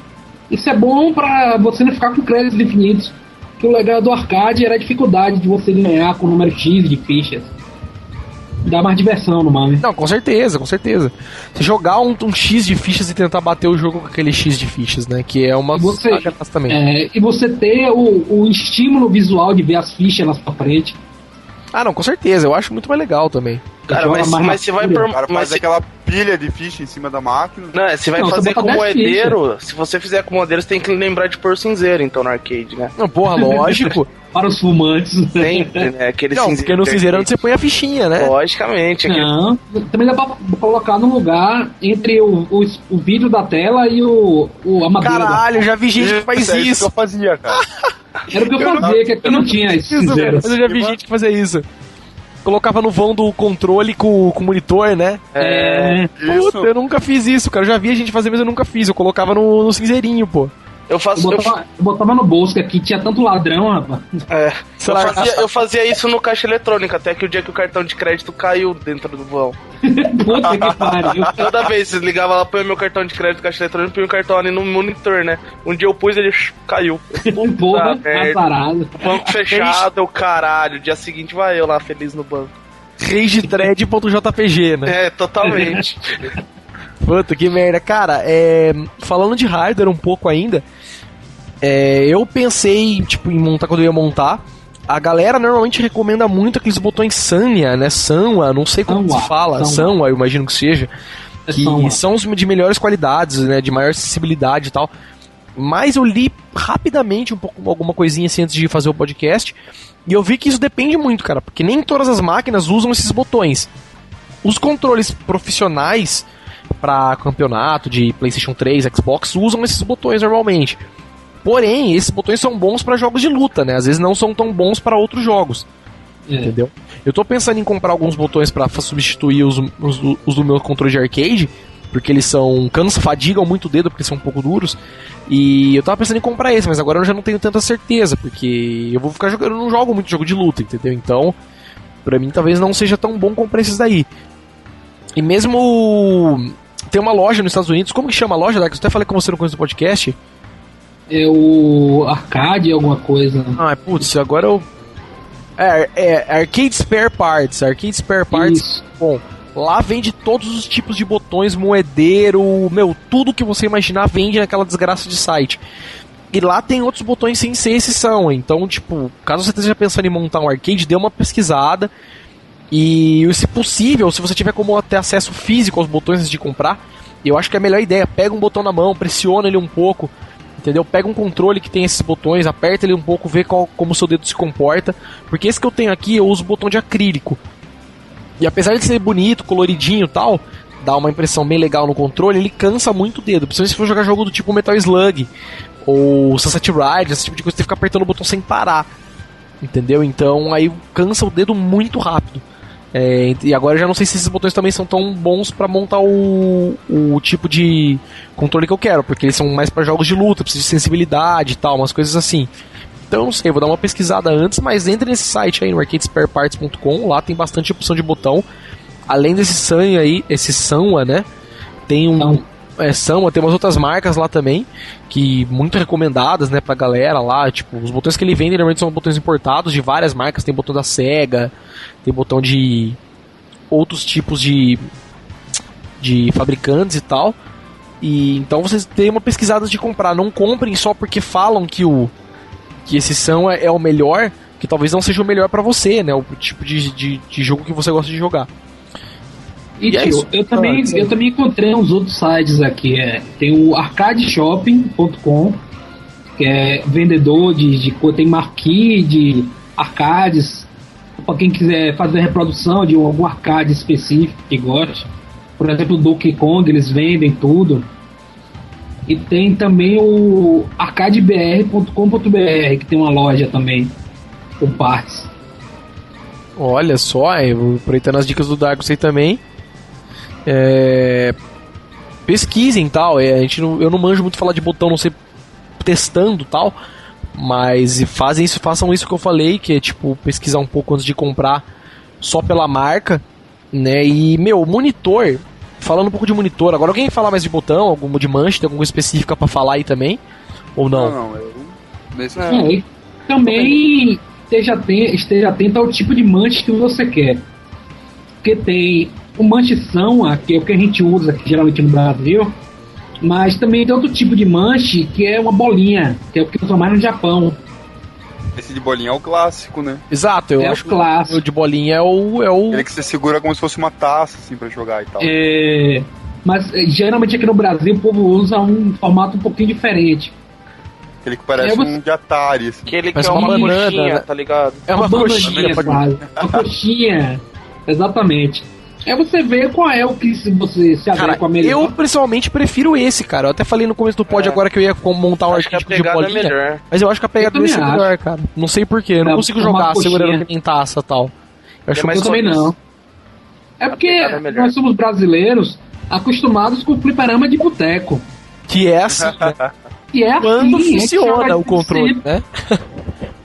Isso é bom pra você não ficar com créditos infinitos. Que o legal do arcade era a dificuldade de você ganhar com o número X de fichas. Dá mais diversão no Mami. Não, com certeza, com certeza. Você jogar um, um, X de fichas e tentar bater o jogo com aquele X de fichas, né? Que é uma você, também. É, e você ter o, o estímulo visual de ver as fichas na sua frente. Ah, não, com certeza. Eu acho muito mais legal também. Cara, mas, mas você vai por. Cara, mas se... aquela pilha de ficha em cima da máquina. Não, você vai não, fazer com moedeiro. Se você fizer com moedeiro, você tem que lembrar de pôr cinzeiro, então, no arcade, né? Não, porra, lógico. Para os fumantes. Sempre, né? Aquele não, cinzeiro porque no cinzeiro você põe a fichinha, né? Logicamente. Não, também dá pra colocar no lugar entre o, o, o vídeo da tela e o, o a madeira. Caralho, já vi gente que faz é isso. isso que eu fazia, cara. Era o que eu, eu fazia, não, que aqui não, não tinha isso. Mas eu já vi gente que fazia isso colocava no vão do controle com, com o monitor, né? É. Puta, eu nunca fiz isso, cara. Eu já vi a gente fazer, mas eu nunca fiz. Eu colocava no, no cinzeirinho, pô. Eu faço. Eu botava, eu botava, no bolso, que aqui tinha tanto ladrão, rapaz. É. Eu fazia, eu fazia, isso no caixa eletrônico, até que o dia que o cartão de crédito caiu dentro do vão. Puta que pariu. Toda vez você ligava lá, põe meu cartão de crédito caixa eletrônico, põe o cartão ali no monitor, né? Um dia eu pus ele caiu. Porra, tá parado. Banco fechado, o caralho. Dia seguinte vai eu lá feliz no banco. RageThread.jpg, né? É, totalmente. Puta, que merda. Cara, é, falando de hardware um pouco ainda, é, eu pensei tipo, em montar quando eu ia montar. A galera normalmente recomenda muito aqueles botões Sanya, né? Sanwa, não sei como Sanwa, se fala. Sanwa. Eu imagino que seja. É que Sanwa. são os de melhores qualidades, né? De maior acessibilidade e tal. Mas eu li rapidamente um pouco alguma coisinha assim antes de fazer o podcast. E eu vi que isso depende muito, cara. Porque nem todas as máquinas usam esses botões. Os controles profissionais para campeonato de PlayStation 3, Xbox usam esses botões normalmente. Porém, esses botões são bons para jogos de luta, né? Às vezes não são tão bons para outros jogos. É. Entendeu? Eu tô pensando em comprar alguns botões para substituir os, os, os, do meu controle de arcade, porque eles são. cansa, fadigam muito o dedo, porque são um pouco duros. E eu tava pensando em comprar esse, mas agora eu já não tenho tanta certeza, porque eu vou ficar jogando, eu não jogo muito jogo de luta, entendeu? Então, pra mim talvez não seja tão bom comprar esses daí. E mesmo tem uma loja nos Estados Unidos, como que chama a loja, Dark? Eu até falei com você no começo do podcast. É o Arcade alguma coisa. Ah, putz, agora eu... É, é Arcade Spare Parts, Arcade Spare Parts. Isso. Bom, lá vende todos os tipos de botões, moedeiro, meu, tudo que você imaginar vende naquela desgraça de site. E lá tem outros botões sem ser exceção. Então, tipo, caso você esteja pensando em montar um arcade, dê uma pesquisada. E se possível, se você tiver como ter acesso físico aos botões antes de comprar, eu acho que é a melhor ideia. Pega um botão na mão, pressiona ele um pouco, entendeu? Pega um controle que tem esses botões, aperta ele um pouco, vê qual, como o seu dedo se comporta. Porque esse que eu tenho aqui, eu uso o botão de acrílico. E apesar de ser bonito, coloridinho e tal, dá uma impressão bem legal no controle, ele cansa muito o dedo. Principalmente se for jogar jogo do tipo Metal Slug ou Sunset Ride, esse tipo de coisa, você fica apertando o botão sem parar. Entendeu? Então aí cansa o dedo muito rápido. É, e agora eu já não sei se esses botões também são tão bons para montar o, o tipo de controle que eu quero, porque eles são mais para jogos de luta, precisa de sensibilidade e tal, umas coisas assim. Então eu não sei, vou dar uma pesquisada antes, mas entre nesse site aí no arcadespareparts.com, lá tem bastante opção de botão. Além desse Sanwa aí, esse Sanwa, né? Tem um Então, é, Sanwa, tem umas outras marcas lá também, que muito recomendadas, né, pra galera lá, tipo, os botões que ele vende normalmente são botões importados de várias marcas, tem botão da Sega, tem botão de outros tipos de de fabricantes e tal. E então vocês têm uma pesquisada de comprar, não comprem só porque falam que o que esse são é, é o melhor, que talvez não seja o melhor pra você, né, o tipo de, de, de jogo que você gosta de jogar. E, E é tio, eu também, Ah, eu também encontrei uns outros sites aqui. É, tem o arcadeshopping.com, que é vendedor de, de tem marquee de arcades, para quem quiser fazer reprodução de algum arcade específico que goste. Por exemplo, o Donkey Kong, eles vendem tudo. E tem também o arcadebr.com.br, que tem uma loja também com partes. Olha só, aproveitando as dicas do Darko aí também. É, pesquisem tal. É, a gente não, eu não manjo muito falar de botão, não sei testando tal. Mas fazem isso, façam isso que eu falei, que é tipo pesquisar um pouco antes de comprar só pela marca, né? E meu, monitor, falando um pouco de monitor, agora alguém falar mais de botão, algum de mancha, tem alguma coisa específica pra falar aí também? Ou não? Não, não. Eu, nesse Não. É, também esteja atento, esteja atento ao tipo de manche que você quer. Porque tem o manchição, que é o que a gente usa aqui, geralmente no Brasil, mas também tem outro tipo de manche que é uma bolinha, que é o que usa mais no Japão. Esse de bolinha é o clássico, né? Exato, eu é acho o que o clássico. de bolinha é o. É o... Ele que você segura como se fosse uma taça, assim, pra jogar e tal. É, mas é, geralmente aqui no Brasil o povo usa um formato um pouquinho diferente. Aquele que parece É, você- um de Atari, assim. Aquele que é uma, uma banana, coxinha, né? tá ligado? É uma coxinha, bananinha, pode quase. Uma coxinha. Exatamente. É você ver qual é o que se você se Cara, adequa melhor. eu pessoalmente prefiro esse, cara. Eu até falei no começo do pod É. agora que eu ia com- montar um que arquétipo de é bolinha. melhor. mas eu acho que a pegada desse é melhor, cara. Não sei porquê. Eu não É, consigo jogar segurando em taça e tal. Eu acho É mais Eu também não. É porque é nós somos brasileiros acostumados com fliperama de boteco. que é assim, né? E é Quando assim, é que funciona o controle, né?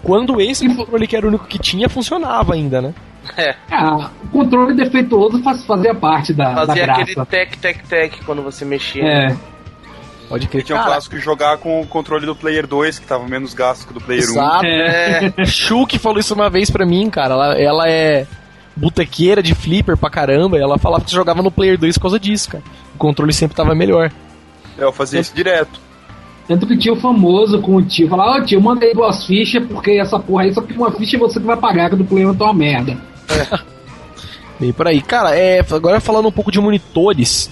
Quando esse controle que era o único que tinha, funcionava ainda, né? Ah, o controle defeituoso faz, fazia parte da, da Fazia graça. aquele tec, tec, tec quando você mexia. É, Pode crer. Tinha um Cara, clássico de jogar com o controle do Player 2, que tava menos gasto que o do Player 1. Exato. é. É, Chu que falou isso uma vez pra mim, cara. Ela, ela é botequeira de flipper pra caramba. E ela falava que você jogava no Player 2 por causa disso, cara. O controle sempre tava melhor. É, eu fazia isso direto. Tanto que tinha o famoso com o tio, falava, ô tio, manda aí duas fichas, porque essa porra aí, só que uma ficha você que vai pagar, que do play tá uma merda. Bem por aí. Cara, é, agora falando um pouco de monitores.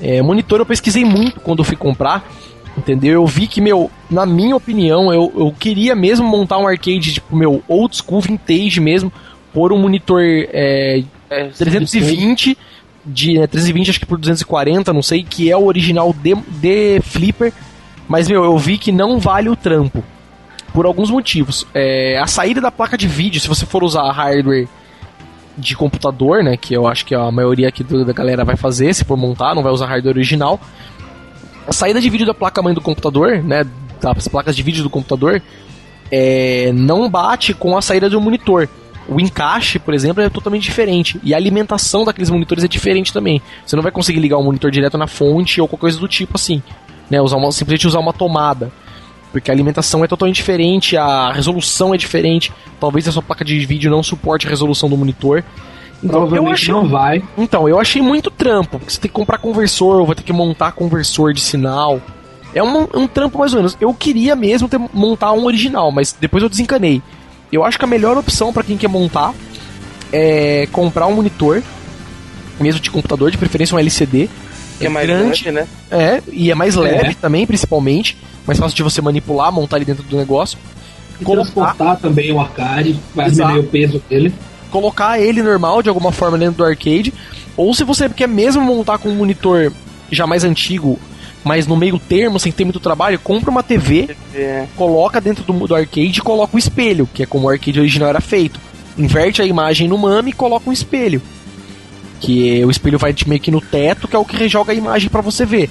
É, monitor eu pesquisei muito quando eu fui comprar. Entendeu? Eu vi que, meu, na minha opinião, eu, eu queria mesmo montar um arcade, tipo, meu, old school, vintage mesmo, por um monitor é, é, 320, de, né, 320 acho que por 240, não sei, que é o original de, de Flipper. Mas, meu, eu vi que não vale o trampo. Por alguns motivos. É, a saída da placa de vídeo, se você for usar hardware de computador, né? Que eu acho que a maioria aqui da galera vai fazer, se for montar, não vai usar hardware original. A saída de vídeo da placa-mãe do computador, né? Das placas de vídeo do computador, é, não bate com a saída do monitor. O encaixe, por exemplo, é totalmente diferente. E a alimentação daqueles monitores é diferente também. Você não vai conseguir ligar o monitor direto na fonte ou qualquer coisa do tipo assim. Né? Usar uma, simplesmente usar uma tomada. Porque a alimentação é totalmente diferente, a resolução é diferente. Talvez a sua placa de vídeo não suporte a resolução do monitor. Então, eu achei, não vai. então, eu achei muito trampo, porque você tem que comprar conversor, vai ter que montar conversor de sinal. É um, um trampo mais ou menos. Eu queria mesmo ter, montar um original, mas depois eu desencanei. Eu acho que a melhor opção para quem quer montar é comprar um monitor, mesmo de computador, de preferência um LCD. É mais grande, né? É, e é mais leve É. também, principalmente. Mais fácil de você manipular, montar ali dentro do negócio. E Colocar- transportar também o arcade, vai diminuir o peso dele. colocar ele normal de alguma forma dentro do arcade, ou se você quer mesmo montar com um monitor já mais antigo, mas no meio termo, sem ter muito trabalho, compra uma TV, É. coloca dentro do, do arcade e coloca o espelho, que é como o arcade original era feito. Inverte a imagem no MAME e coloca um espelho. Que o espelho vai meio que no teto, que é o que rejoga a imagem pra você ver.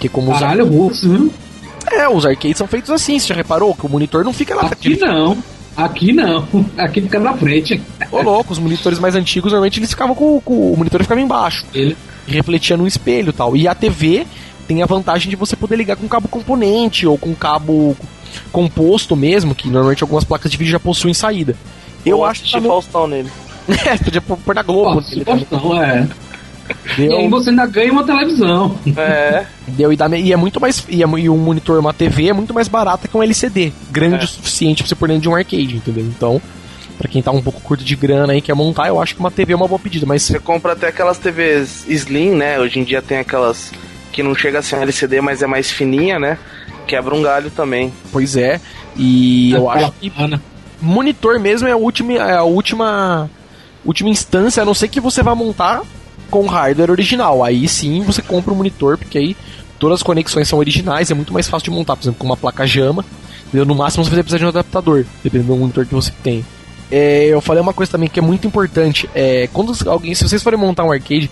Que como os Caralho, russo, viu? É, os arcades são feitos assim, você já reparou que o monitor não fica lá Aqui não. Aqui não. Aqui fica na frente. Ô louco, os monitores mais antigos normalmente eles ficavam com, com o monitor ficava embaixo. Ele. Refletia no espelho e tal. E a TV tem a vantagem de você poder ligar com cabo componente ou com cabo composto mesmo, que normalmente algumas placas de vídeo já possuem saída. Eu acho que tá no... Faustão nele. É, podia pôr na Globo. Também. Faustão, é. E aí Deu, você ainda ganha uma televisão. É, deu, e, dá, e é muito mais. E, é, e um monitor, uma TV é muito mais barata que um LCD. Grande É. o suficiente pra você pôr dentro de um arcade, entendeu? Então, pra quem tá um pouco curto de grana aí quer montar, eu acho que uma TV é uma boa pedida. Mas você compra até aquelas TVs Slim, né? Hoje em dia tem aquelas que não chega a ser um LCD, mas é mais fininha, né? Quebra um galho também. Pois é. E eu Aquela acho que monitor mesmo é a última, é a última, última instância, a não ser que você vá montar com hardware original. Aí sim você compra um monitor, porque aí todas as conexões são originais, é muito mais fácil de montar, por exemplo, com uma placa JAMA. Entendeu? No máximo você vai precisar de um adaptador, dependendo do monitor que você tem. É, eu falei uma coisa também que é muito importante. É, quando alguém, se vocês forem montar um arcade,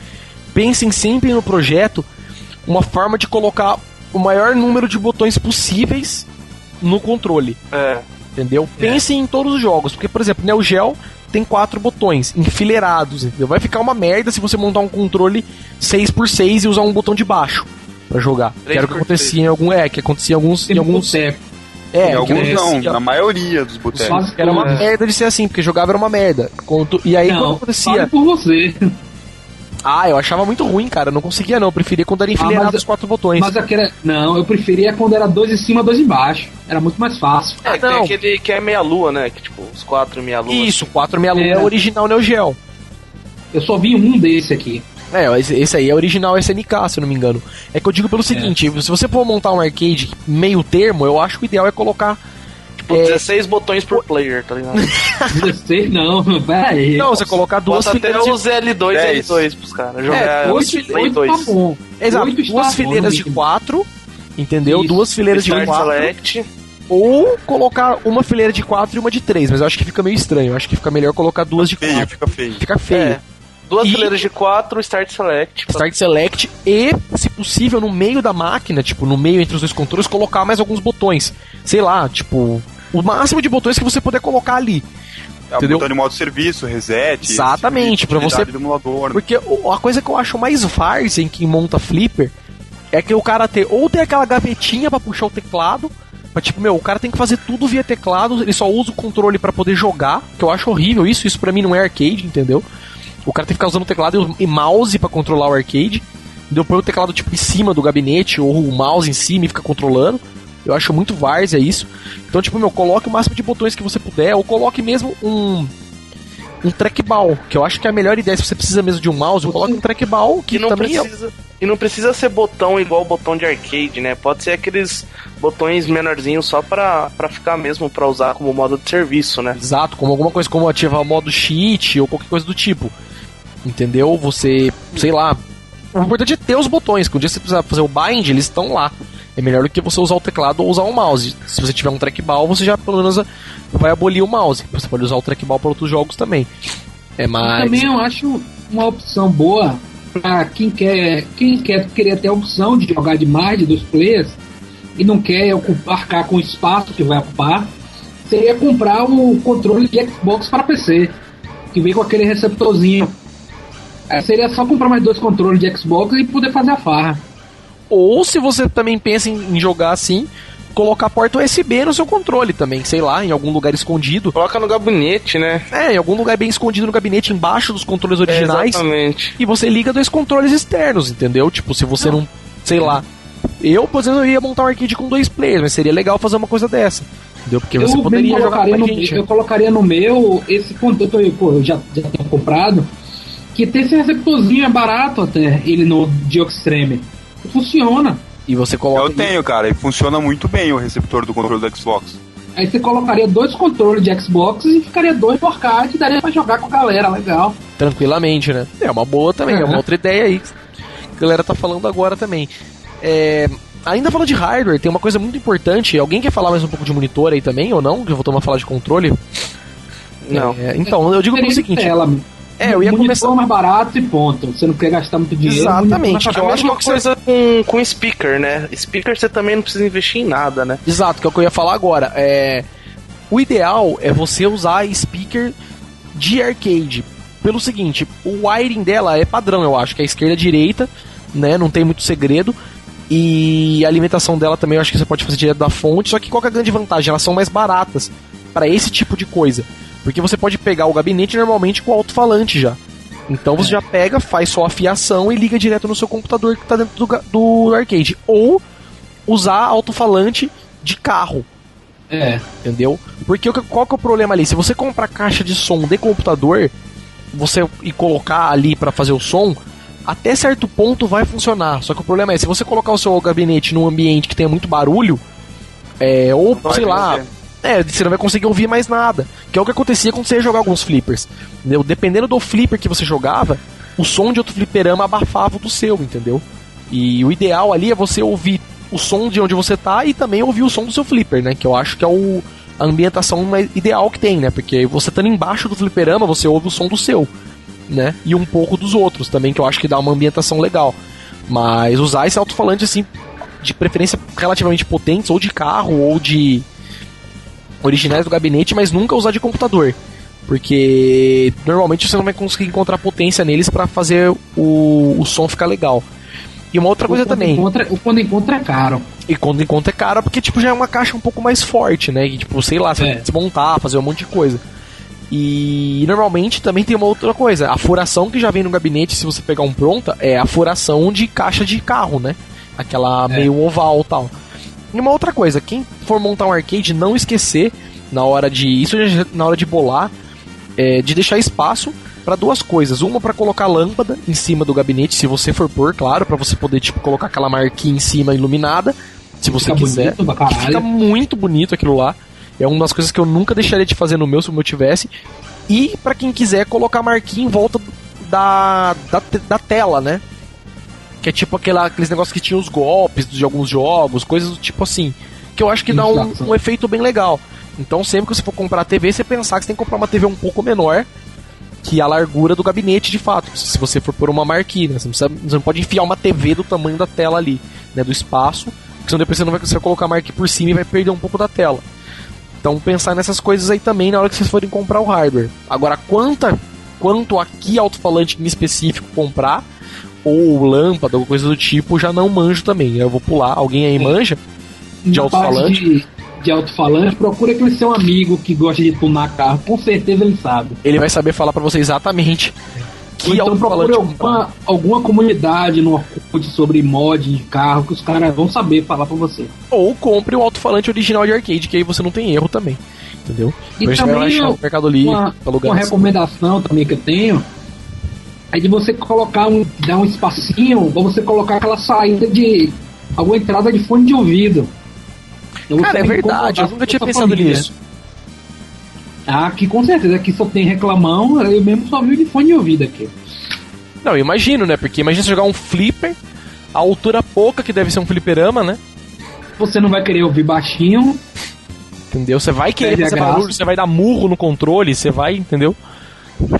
pensem sempre no projeto uma forma de colocar o maior número de botões possíveis no controle. É. Entendeu? Pensem em todos os jogos, porque, por exemplo, Neo Geo tem quatro botões enfileirados, entendeu? Vai ficar uma merda se você montar um controle 6x6 e usar um botão de baixo pra jogar. Que era o que 3x3. acontecia em algum, é, que acontecia em alguns, em alguns, boteco. é, em que alguns não, acontecia- na maioria dos. Quase era uma todos. merda de ser assim, porque jogava era uma merda. Quando- E aí quando Não, acontecia, fale por você. Ah, eu achava muito ruim, cara, eu não conseguia não, eu preferia quando era enfileirado Ah, os quatro botões. Mas aquele. Não, eu preferia quando era dois em cima, dois embaixo. Era muito mais fácil. É, Ah, que tem não. aquele que é meia lua, né? Que tipo, os quatro meia lua. Isso, 466 é É. o original Neo Geo. Eu só vi um desse aqui. É, esse, esse aí é original SNK, se eu não me engano. É que eu digo pelo seguinte, se você for montar um arcade meio termo, eu acho que o ideal é colocar. Tipo, é, 16 botões por player, tá ligado? 16 não, peraí. não, você colocar duas Bota até fileiras de, os L2 e 10. L2 pros caras. Jogar É, os Oito, Play oito 2. tá bom. Exato, duas bom, fileiras no de mínimo. quatro, entendeu? Isso. Duas fileiras de Start quatro. Select. Ou colocar uma fileira de quatro e uma de três, mas eu acho que fica meio estranho. Eu acho que fica melhor colocar duas de Feio, quatro. fica feio. Fica feio. É. Duas E- fileiras de 4, Start Select. Start Select e, se possível, no meio da máquina, tipo, no meio entre os dois controles, colocar mais alguns botões. Sei lá, tipo, o máximo de botões que você puder colocar ali. É, Entendeu? botão de modo serviço, reset. Exatamente, tipo pra de você- do emulador. né? Porque a coisa que eu acho mais várzea em quem monta flipper é que o cara ter ou tem aquela gavetinha pra puxar o teclado, pra tipo, meu, o cara tem que fazer tudo via teclado, ele só usa o controle pra poder jogar, que eu acho horrível isso, isso pra mim não é arcade, entendeu? O cara tem que ficar usando o teclado e mouse pra controlar o arcade. Deu põe o teclado tipo em cima do gabinete ou o mouse em cima e fica controlando. Eu acho muito várzea isso. Então, tipo, meu, coloque o máximo de botões que você puder, ou coloque mesmo um um trackball, que eu acho que é a melhor ideia. Se você precisa mesmo de um mouse, coloque um trackball, que não, também é precisa, e não precisa ser botão igual o botão de arcade, né? Pode ser aqueles botões menorzinhos só pra, pra ficar mesmo, pra usar como modo de serviço, né? Exato, como alguma coisa como ativar o modo cheat ou qualquer coisa do tipo. Entendeu? Você, sei lá. O importante é ter os botões, que um dia você precisar fazer o bind, eles estão lá. É melhor do que você usar o teclado ou usar o mouse. Se você tiver um trackball, você já pelo menos vai abolir o mouse. Você pode usar o trackball para outros jogos também. É mais. Também eu acho uma opção boa pra quem quer, quem quer querer ter a opção de jogar de mais de dois players e não quer ocupar, arcar com o espaço que vai ocupar, seria comprar o controle de Xbox para PC, que vem com aquele receptorzinho. Aí seria só comprar mais dois controles de Xbox e poder fazer a farra. Ou se você também pensa em em jogar assim, colocar a porta USB no seu controle também, sei lá, em algum lugar escondido. Coloca no gabinete, né? É, em algum lugar bem escondido no gabinete, embaixo dos controles É, originais. exatamente. e você liga dois controles externos, entendeu? Tipo, se você não. sei lá. Eu, por exemplo, eu ia montar um arcade com dois players, mas seria legal fazer uma coisa dessa. Entendeu? Porque você eu poderia mesmo jogar com colocaria a no, gente. eu colocaria no meu esse controle, eu, pô, eu já, já tenho comprado, que tem esse receptorzinho, é barato até, ele no Dioxtreme. Funciona. E você coloca. Eu tenho, cara, e funciona muito bem o receptor do controle do Xbox. Aí você colocaria dois controles de Xbox e ficaria dois no arcade e daria pra jogar com a galera, legal. tranquilamente, né? É uma boa também, é uma outra ideia aí que a galera tá falando agora também. É, ainda falando de hardware, tem uma coisa muito importante. Alguém quer falar mais um pouco de monitor aí também, ou não? Que eu vou tomar falar de controle. Não. É, então, eu digo Diferente seguinte: Tela, É, eu ia monitor começar. mais barato e ponto. Você não quer gastar muito dinheiro. Exatamente, monitor que É eu a acho mesma que coisa com, com speaker, né? Speaker você também não precisa investir em nada, né? Exato, que é o que eu ia falar agora. É, o ideal é você usar speaker de arcade. Pelo seguinte, o wiring dela é padrão, eu acho, que é esquerda e direita, né? Não tem muito segredo. E a alimentação dela também eu acho que você pode fazer direto da fonte. Só que qual que é a grande vantagem? Elas são mais baratas para esse tipo de coisa. Porque você pode pegar o gabinete normalmente com alto-falante já. Então você já pega, faz só a fiação e liga direto no seu computador que tá dentro do, do arcade. Ou usar alto-falante de carro. É. Entendeu? Porque o que- qual que é o problema ali? Se você comprar caixa de som de computador, você e colocar ali pra fazer o som, até certo ponto vai funcionar. Só que o problema é, se você colocar o seu gabinete num ambiente que tenha muito barulho, é, ou sei lá. É, você não vai conseguir ouvir mais nada. Que é o que acontecia quando você ia jogar alguns flippers. Entendeu? Dependendo do flipper que você jogava, o som de outro fliperama abafava o do seu, entendeu? E o ideal ali é você ouvir o som de onde você tá e também ouvir o som do seu flipper, né? Que eu acho que é o, a ambientação mais ideal que tem, né? Porque você estando embaixo do fliperama, você ouve o som do seu, né? E um pouco dos outros também, que eu acho que dá uma ambientação legal. Mas usar esse alto-falante, assim, de preferência relativamente potentes, ou de carro, ou de originais do gabinete, mas nunca usar de computador. Porque normalmente você não vai conseguir encontrar potência neles para fazer o, o som ficar legal. E uma outra coisa o também. Encontra, o quando encontra é caro. E quando encontra é caro, porque tipo, já é uma caixa um pouco mais forte, né? E, tipo, sei lá, você É. vai desmontar, fazer um monte de coisa. E normalmente também tem uma outra coisa. A furação que já vem no gabinete, se você pegar um pronta, é a furação de caixa de carro, né? Aquela É. meio oval tal. E uma outra coisa, quem for montar um arcade, não esquecer na hora de. Isso na hora de bolar, é, de deixar espaço para duas coisas. Uma para colocar lâmpada em cima do gabinete, se você for pôr, claro, para você poder tipo colocar aquela marquinha em cima iluminada, se você Fica quiser. fica muito bonito aquilo lá. É uma das coisas que eu nunca deixaria de fazer no meu se o meu tivesse. E para quem quiser colocar marquinha em volta da, da, da tela, né? Que é tipo aquela, aqueles negócios que tinha os golpes de alguns jogos, coisas do tipo assim. Que eu acho que dá um, um efeito bem legal. Então sempre que você for comprar a TV, você pensar que você tem que comprar uma TV um pouco menor que a largura do gabinete de fato. Se você for por uma marquinha, né? você, não precisa- você não pode enfiar uma TV do tamanho da tela ali, né? Do espaço, porque senão depois você não vai conseguir colocar a marquinha por cima e vai perder um pouco da tela. Então pensar nessas coisas aí também na hora que vocês forem comprar o hardware. Agora, quanta, quanto aqui alto-falante em específico comprar, ou lâmpada, ou coisa do tipo, já não manjo também. Eu vou pular. Alguém aí manja? de alto-falante? De, de alto-falante, procura aquele seu amigo que gosta de tunar carro. Com certeza ele sabe. Ele vai saber falar pra você exatamente que então alto-falante procure alguma, alguma comunidade no Orkut sobre mod de carro que os caras vão saber falar pra você. Ou compre o alto-falante original de arcade, que aí você não tem erro também. Entendeu? E Depois vai também achar eu- no Mercado Livre, uma, uma assim. recomendação também que eu tenho é de você colocar um, dar um espacinho pra você colocar aquela saída de alguma entrada de fone de ouvido. Então Cara, é verdade, eu que nunca tinha pensado família. nisso. Ah, aqui com certeza, aqui só tem reclamão, eu mesmo só vi de fone de ouvido aqui. Não, eu imagino, né? Porque imagina você jogar um flipper, a altura pouca que deve ser um fliperama, né? Você não vai querer ouvir baixinho, Entendeu? Você vai querer fazer barulho, você vai dar murro no controle, você vai, entendeu?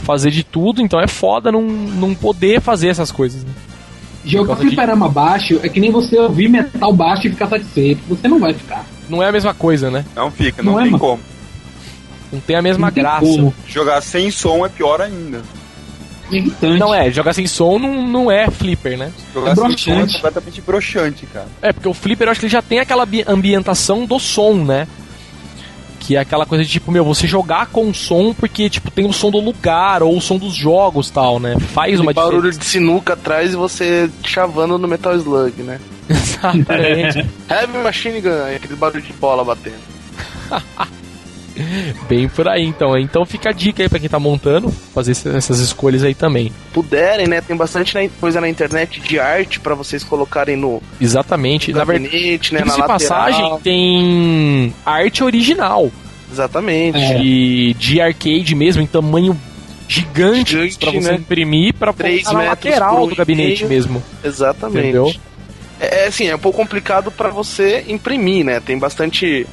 Fazer de tudo, então é foda não, não poder fazer essas coisas, né? jogar causa de- fliperama baixo é que nem você ouvir metal baixo e ficar satisfeito. Você não vai ficar. Não é a mesma coisa, né? Não fica, não, Não é, tem mano. como. Não tem a mesma Não graça. como. Jogar sem som é pior ainda. É irritante. Não é, jogar sem som não, não é flipper, né? Jogar É sem som é broxante. completamente broxante, cara. É, porque o flipper eu acho que ele já tem aquela ambi- ambientação do som, né? Que é aquela coisa de tipo, meu, você jogar com som porque, tipo, tem o som do lugar ou o som dos jogos tal, né? Faz uma barulho diferença. de sinuca atrás e você chavando no Metal Slug, né? Exatamente. Heavy Machine Gun, aquele barulho de bola batendo. Bem por aí, então. Então fica a dica aí pra quem tá montando, fazer essas escolhas aí também. Puderem, né? Tem bastante coisa na internet de arte pra vocês colocarem no Exatamente. Na verdade, gabinete, né? Na de lateral. passagem, tem arte original Exatamente. É. de, de arcade mesmo, em tamanho gigante, Gigante, pra você né? imprimir pra Três colocar na metros lateral por do gabinete meio. mesmo. Exatamente. Entendeu? É é, assim, é um pouco complicado pra você imprimir, né? Tem bastante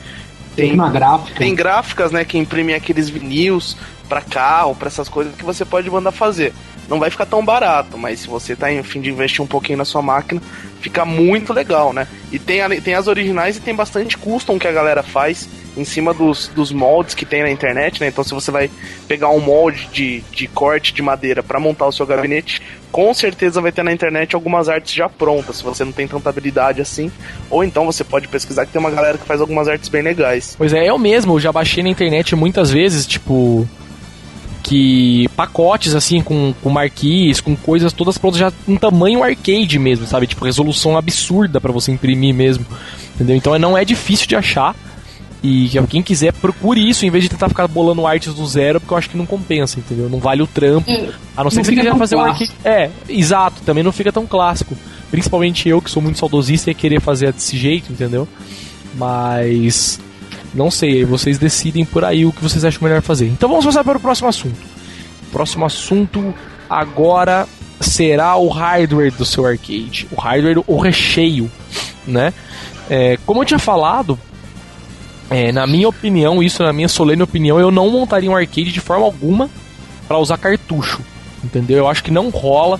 Tem, uma gráfica. tem gráficas, né, que imprimem aqueles vinils pra carro, pra essas coisas que você pode mandar fazer. Não vai ficar tão barato, mas se você tá em fim de investir um pouquinho na sua máquina, fica muito legal, né? E tem, tem as originais e tem bastante custom que a galera faz em cima dos, dos moldes que tem na internet, né? Então se você vai pegar um molde de, de corte de madeira pra montar o seu gabinete, com certeza vai ter na internet algumas artes já prontas, se você não tem tanta habilidade assim. Ou então você pode pesquisar que tem uma galera que faz algumas artes bem legais. Pois é, eu mesmo, já baixei na internet muitas vezes, tipo. Que pacotes assim, com, com marquis, com coisas todas prontas já em tamanho arcade mesmo, sabe? Tipo, resolução absurda pra você imprimir mesmo. Entendeu? Então não é difícil de achar. E que quem quiser, procure isso em vez de tentar ficar bolando artes do zero, porque eu acho que não compensa, entendeu? Não vale o trampo. A não ser não que você tão fazer um clássico. arcade. É, exato, também não fica tão clássico. Principalmente eu, que sou muito saudosista, ia querer fazer desse jeito, entendeu? Mas. Não sei, aí vocês decidem por aí o que vocês acham melhor fazer. Então vamos passar para o próximo assunto. O próximo assunto agora será o hardware do seu arcade. O hardware, o recheio, né? É, como eu tinha falado, é, na minha opinião, isso na minha solene opinião, eu não montaria um arcade de forma alguma para usar cartucho. Entendeu? Eu acho que não rola.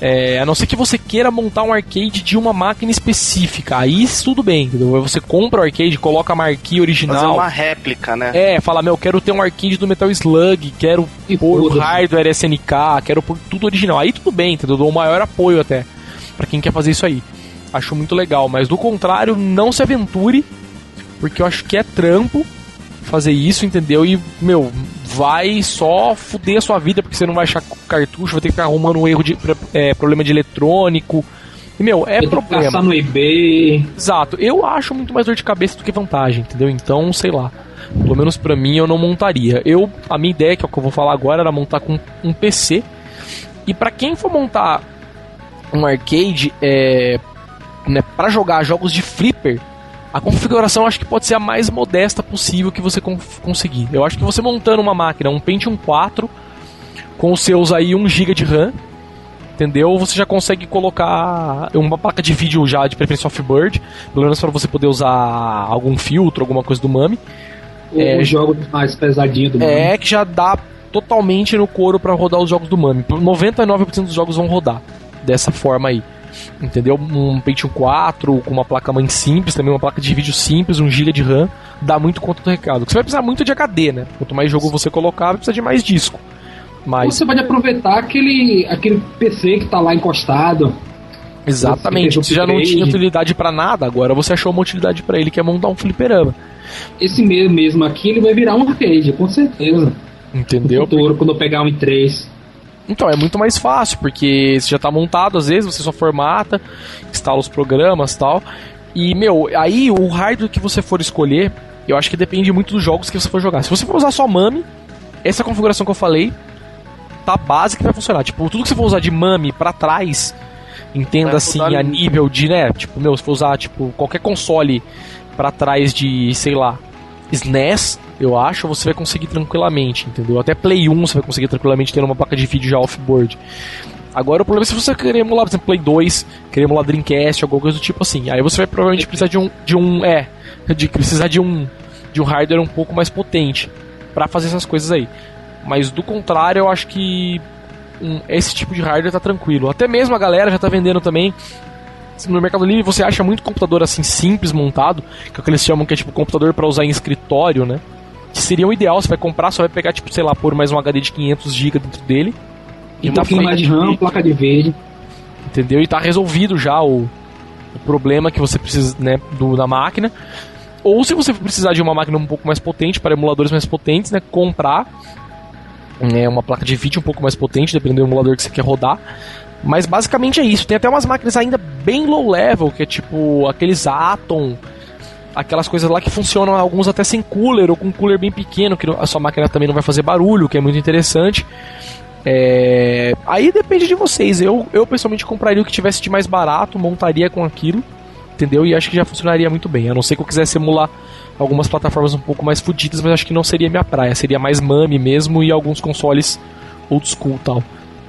É, a não ser que você queira montar um arcade de uma máquina específica. Aí tudo bem, entendeu? Você compra o arcade, coloca a marquinha Fazer original. uma réplica, né? É, fala, meu, quero ter um arcade do Metal Slug, quero E pôr o hardware SNK, quero pôr tudo original. Aí tudo bem, entendeu? Eu dou o maior apoio até pra quem quer fazer isso aí. Acho muito legal, mas do contrário, não se aventure, porque eu acho que é trampo fazer isso, entendeu? E, meu, vai só fuder a sua vida, porque você não vai achar cartucho, vai ter que ficar arrumando um erro de é, problema de eletrônico. E, meu, é que problema. caçar no eBay. Exato. Eu acho muito mais dor de cabeça do que vantagem, entendeu? Então, sei lá. Pelo menos pra mim, eu não montaria. Eu, a minha ideia, que é o que eu vou falar agora, era montar com um PC. E pra quem for montar um arcade, é, né, para jogar jogos de flipper, a configuração acho que pode ser a mais modesta possível que você con- conseguir. Eu acho que você montando uma máquina, um Pentium 4, com os seus aí 1 GB de RAM, entendeu? Você já consegue colocar uma placa de vídeo já de preferência Softbird, pelo menos para você poder usar algum filtro, alguma coisa do Mami. É, Os jogos mais pesadinhos do mundo. É que já dá totalmente no couro para rodar os jogos do Mami. 99% dos jogos vão rodar dessa forma aí. Entendeu? Um Pentium 4 com uma placa mãe simples, também uma placa de vídeo simples, 1 GB de RAM, dá muito conta do recado. Você vai precisar muito de HD, né? Quanto mais jogo você colocar, vai precisar de mais disco. Mas Você pode aproveitar aquele, aquele PC que tá lá encostado. Exatamente, Você já não tinha utilidade pra nada, agora você achou uma utilidade pra ele que é montar um fliperama. Esse me- mesmo aqui, ele vai virar um arcade, com certeza. No Entendeu? futuro, quando eu pegar um i3. Então é muito mais fácil, porque você já tá montado, às vezes você só formata, instala os programas e tal. E, meu, aí o hardware que você for escolher, eu acho que depende muito dos jogos que você for jogar. Se você for usar só MAME, essa configuração que eu falei tá básica e vai funcionar. Tipo, tudo que você for usar de MAME pra trás, entenda assim, a nível de, né, tipo, meu, se for usar, tipo, qualquer console pra trás de, sei lá, SNES, eu acho, você vai conseguir tranquilamente, entendeu? Até Play 1 você vai conseguir tranquilamente tendo uma placa de vídeo já off-board. Agora o problema é se você querer emular, por exemplo, Play 2, querer emular Dreamcast, alguma coisa do tipo assim. Aí você vai provavelmente precisar de um. De um é. De precisar de um. De um hardware um pouco mais potente pra fazer essas coisas aí. Mas do contrário, eu acho que um, esse tipo de hardware tá tranquilo. Até mesmo a galera já tá vendendo também. No Mercado Livre você acha muito computador assim simples montado, que é o que eles chamam que é tipo computador pra usar em escritório, né? Que seria o ideal, você vai comprar, só vai pegar tipo, sei lá, pôr mais um HD de 500 GB dentro dele. E um tá pouquinho mais de. RAM, placa de vídeo. entendeu? E tá resolvido já o, o problema que você precisa, né, do, da máquina. Ou se você precisar de uma máquina um pouco mais potente, para emuladores mais potentes, né, comprar né, uma placa de vídeo um pouco mais potente, dependendo do emulador que você quer rodar. Mas basicamente é isso. Tem até umas máquinas ainda bem low level, que é tipo aqueles Atom, aquelas coisas lá que funcionam, alguns até sem cooler ou com cooler bem pequeno, que a sua máquina também não vai fazer barulho, que é muito interessante. É, Aí depende de vocês. Eu, eu pessoalmente compraria o que tivesse de mais barato, montaria com aquilo, entendeu? E acho que já funcionaria muito bem. A não ser que eu quisesse emular algumas plataformas um pouco mais fodidas, mas acho que não seria minha praia. Seria mais MAME mesmo e alguns consoles old school tal.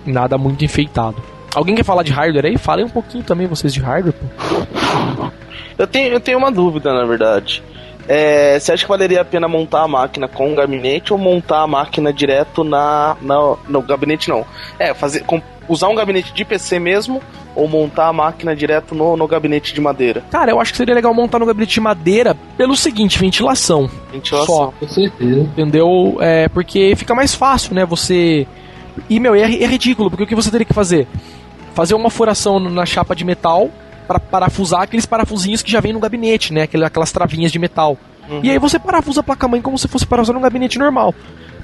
Nada muito enfeitado. Alguém quer falar de hardware aí? Falem um pouquinho também vocês de hardware, pô. Eu tenho, eu tenho uma dúvida, na verdade. É, você acha que valeria a pena montar a máquina com um gabinete ou montar a máquina direto na, na no gabinete não? É, fazer com, usar um gabinete de PC mesmo ou montar a máquina direto no, no gabinete de madeira? Cara, eu acho que seria legal montar no gabinete de madeira pelo seguinte, ventilação. Ventilação. Só, Com certeza. entendeu? É, porque fica mais fácil, né? Você. E, meu, é, é ridículo, porque o que você teria que fazer? Fazer uma furação na chapa de metal para parafusar aqueles parafusinhos que já vem no gabinete, né? Aquela- Aquelas travinhas de metal. Uhum. E aí você parafusa a placa-mãe como se fosse parafusar num gabinete normal.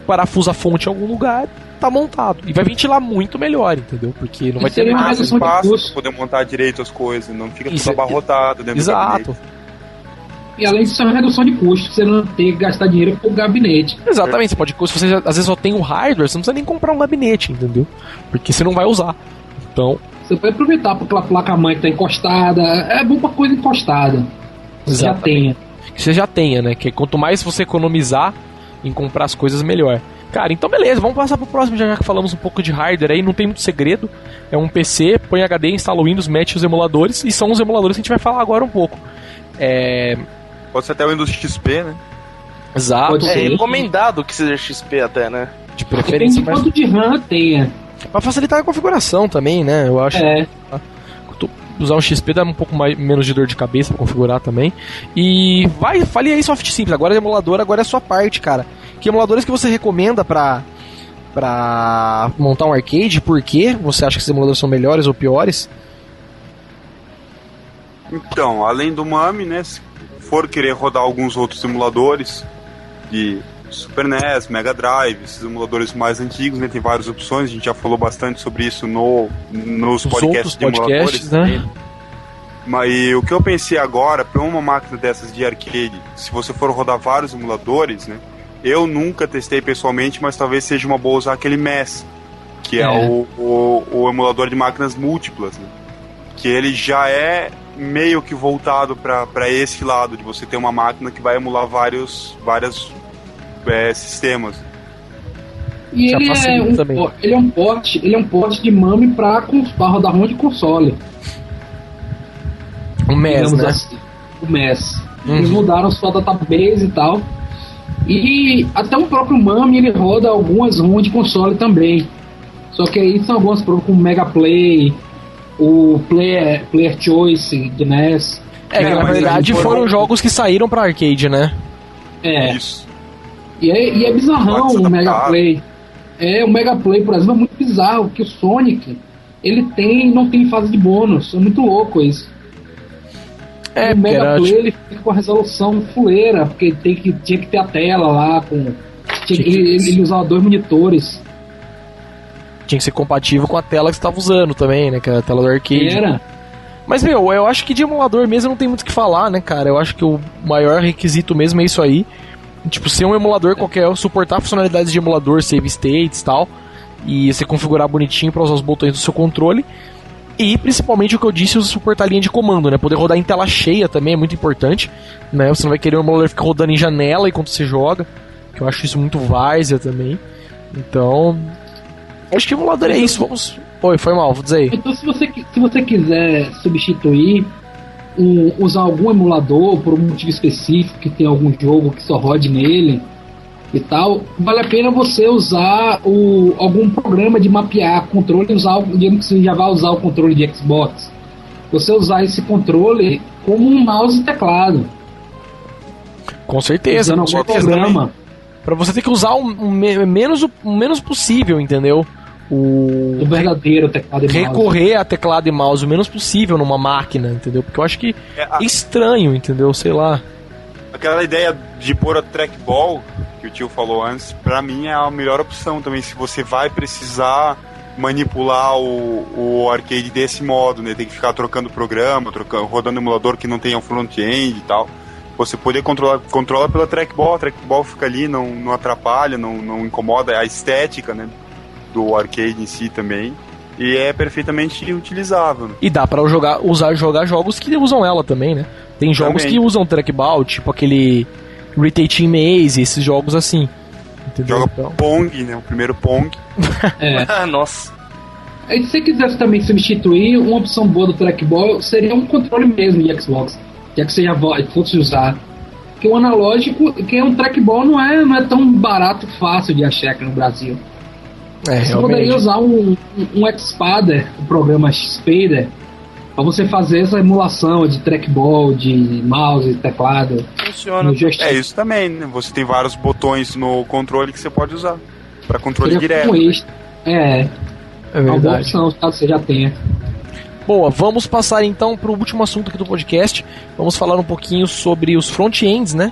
Parafusa a fonte em algum lugar, tá montado. E vai ventilar muito melhor, entendeu? Porque não vai ter nada. Mais espaço pra poder montar direito as coisas, não fica Isso tudo é- abarrotado dentro do Exato. gabinete. E além disso, é uma redução de custo, você não ter que gastar dinheiro com o gabinete. Exatamente, você pode. Se você às vezes só tem o hardware, você não precisa nem comprar um gabinete, entendeu? Porque você não vai usar. Então, Você pode aproveitar porque aquela placa-mãe que tá encostada. É bom pra coisa encostada. Você já tenha. que você já tenha, né? Que quanto mais você economizar em comprar as coisas, melhor. Cara, então beleza, vamos passar pro próximo, já, já que falamos um pouco de hardware aí, não tem muito segredo. É um PC, põe HD, instala o Windows, mete os emuladores, e são os emuladores que a gente vai falar agora um pouco. É. Pode ser até o Windows XP, né? Exato, Pode É ser. recomendado que seja XP até, né? de preferência, mas quanto de RAM tenha. Pra facilitar a configuração também, né? Eu acho. É. usar um XP dá um pouco mais, menos de dor de cabeça pra configurar também. E vai, fale aí soft simples. Agora emulador, agora é a sua parte, cara. Que emuladores que você recomenda pra, pra montar um arcade? Por quê? Você acha que esses emuladores são melhores ou piores? Então, além do MAME, né? Se for querer rodar alguns outros emuladores de Super NES, Mega Drive, esses emuladores mais antigos, né? Tem várias opções, a gente já falou bastante sobre isso no, nos Os podcasts de emuladores. podcasts, né? Mas e o que eu pensei agora, para uma máquina dessas de arcade, se você for rodar vários emuladores, né? Eu nunca testei pessoalmente, mas talvez seja uma boa usar aquele MES, que é, É. o, o, o emulador de máquinas múltiplas, né? Que ele já é meio que voltado para esse lado, de você ter uma máquina que vai emular vários, vários é, sistemas. E Já ele é, um, também. ele é um porte, ele é um porte de MAME pra rodar ROM de console. Um MES, né? assim, o MES. Uhum. Eles mudaram sua database e tal. E até o próprio MAME ele roda algumas ROM de console também. Só que aí são algumas provas como Mega Play, o Player, Player Choice de NES. É, na verdade foram foram- jogos que saíram pra arcade, né? É, Isso. E é, e é bizarrão o Mega. Play. É, o Mega Play, por exemplo, é muito bizarro, porque o Sonic, ele tem não tem fase de bônus. É muito louco isso. É, o Mega era, Play tipo, ele fica com a resolução fuleira, porque tem que, tinha que ter a tela lá com. Tinha, Tinha que- ele, ele usava dois monitores. tinha que ser compatível com a tela que você tava usando também, né? Que era a tela do arcade. Era. Mas, meu, eu acho que de emulador mesmo não tem muito o que falar, né, cara? Eu acho que o maior requisito mesmo é isso aí. Tipo, ser um emulador qualquer, suportar funcionalidades de emulador, save states e tal. E você configurar bonitinho pra usar os botões do seu controle. E principalmente o que eu disse, você suportar a linha de comando, né? Poder rodar em tela cheia também é muito importante. Né? Você não vai querer um emulador ficar rodando em janela enquanto você joga. Que eu acho isso muito várzea também. Então. Acho que emulador é isso. Vamos. Oi, foi mal, vou dizer aí. Então, se você, se você quiser substituir, um- usar algum emulador por um motivo específico, que tem algum jogo que só rode nele e tal, vale a pena você usar o, algum programa de mapear controle, usar, o- digamos que você já vai usar o controle de Xbox. Você usar esse controle como um mouse e teclado, Com certeza. usando com certeza. programa. Pra você ter que usar o, o me- menos, o menos possível, entendeu? O. O verdadeiro teclado e mouse. Recorrer a teclado e mouse o menos possível numa máquina, entendeu? Porque eu acho que É, a- estranho, entendeu? Sei lá. Aquela ideia de pôr a trackball, que o tio falou antes, pra mim é a melhor opção também. Se você vai precisar manipular o, o arcade desse modo, né? Tem que ficar trocando programa, trocando, rodando emulador que não tenha um front-end e tal. Você poder controlar controla pela trackball, a trackball fica ali, não, não atrapalha, não, não incomoda a estética, né? Do arcade em si também. E é perfeitamente utilizável. né? E dá pra jogar, usar jogar jogos que usam ela também, né? Tem jogos Também. que usam trackball, tipo aquele Retating Maze, esses jogos assim. Entendeu? Joga Então, Pong, né? O primeiro Pong. É. Ah, Nossa. Aí, se você quisesse também substituir, uma opção boa do trackball seria um controle mesmo de Xbox. Já que você já fosse usar. que o analógico, que é um trackball, não é, não é tão barato, fácil de achar aqui no Brasil. É, Você poderia usar um, um, um Xpader, o programa Xpader, para você fazer essa emulação de trackball, de mouse, teclado. Funciona. É isso também, né? Você tem vários botões no controle que você pode usar. Pra controle Seria direto. com este. É, É é uma boa verdade. opção, caso você já tenha. Boa, vamos passar então para o último assunto aqui do podcast. Vamos falar um pouquinho sobre os front-ends, né?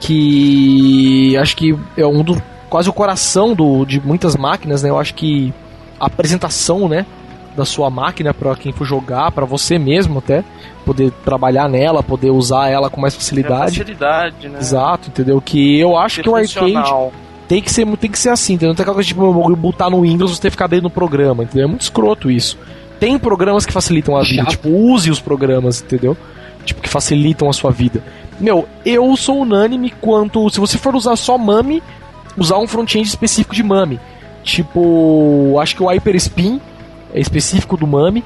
Que acho que é um do quase o coração do, de muitas máquinas, né? Eu acho que a apresentação, né, da sua máquina para quem for jogar, para você mesmo até poder trabalhar nela, poder usar ela com mais facilidade. Facilidade, né? Exato, entendeu? Que eu acho que o arcade tem que ser, tem que ser assim, entendeu? Não tem aquela coisa de tipo, botar no Windows você ficar abrindo o programa, entendeu? É muito escroto isso. Tem programas que facilitam a vida, Chato. tipo, use os programas, entendeu? Tipo, que facilitam a sua vida. Meu, eu sou unânime quanto. Se você for usar só MAME, usar um front-end específico de MAME. Tipo, acho que o Hyperspin é específico do MAME.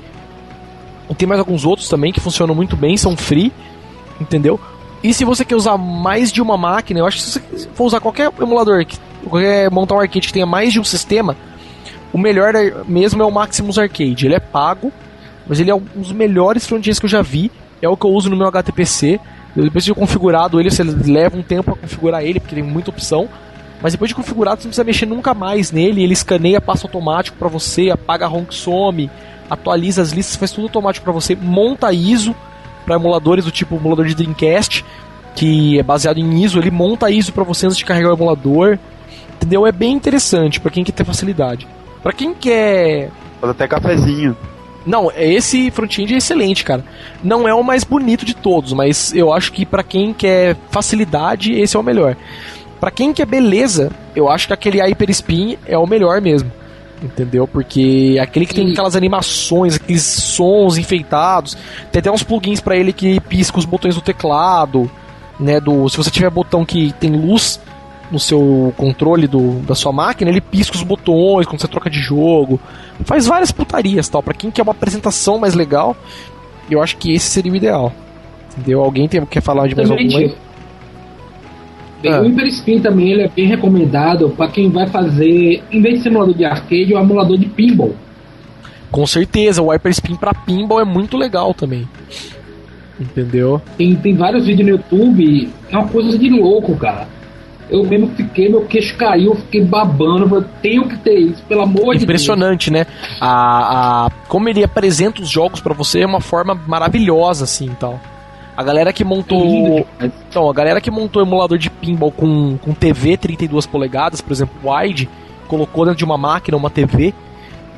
E tem mais alguns outros também que funcionam muito bem, são free, entendeu? E se você quer usar mais de uma máquina, eu acho que se você for usar qualquer emulador, que- qualquer montar um arcade que tenha mais de um sistema, o melhor é- mesmo é o Maximus Arcade. Ele é pago, mas ele é um dos melhores frontends que eu já vi. É o que eu uso no meu HTPC. Depois de configurado ele, você leva um tempo para configurar ele, porque tem muita opção. Mas depois de configurado, você não precisa mexer nunca mais nele. Ele escaneia, passa automático para você, apaga a ROM que some, atualiza as listas, faz tudo automático para você. Monta ISO para emuladores do tipo emulador de Dreamcast, que é baseado em ISO. Ele monta ISO para você antes de carregar o emulador. Entendeu? É bem interessante para quem quer ter facilidade. Para quem quer Faz até cafezinho. não, esse front-end é excelente, cara. Não é o mais bonito de todos, mas eu acho que pra quem quer facilidade, esse é o melhor. Pra quem quer beleza, eu acho que aquele Hyper Spin é o melhor mesmo. Entendeu? Porque é aquele que tem aquelas animações, aqueles sons enfeitados. Tem até uns plugins pra ele que pisca os botões do teclado, né, do se você tiver botão que tem luz no seu controle do, da sua máquina, ele pisca os botões quando você troca de jogo. Faz várias putarias, tal. Pra quem quer uma apresentação mais legal, eu acho que esse seria o ideal. Entendeu? Alguém tem, quer falar de mais Também, algum aí? tio, Bem, Ah. O Hyper Spin também ele é bem recomendado para quem vai fazer, em vez de ser emulador de arcade, o emulador de pinball. Com certeza, o Hyper Spin pra pinball é muito legal também. Entendeu? Tem, tem vários vídeos no YouTube, é uma coisa de louco, cara. Eu mesmo fiquei, meu queixo caiu, eu fiquei babando, eu tenho que ter isso, pelo amor de Deus. Impressionante, né? A, a, como ele apresenta os jogos pra você é uma forma maravilhosa, assim, e tal. A galera que É montou. Então, a galera que montou emulador de pinball com, com TV 32 polegadas, por exemplo, wide, colocou dentro de uma máquina uma TV,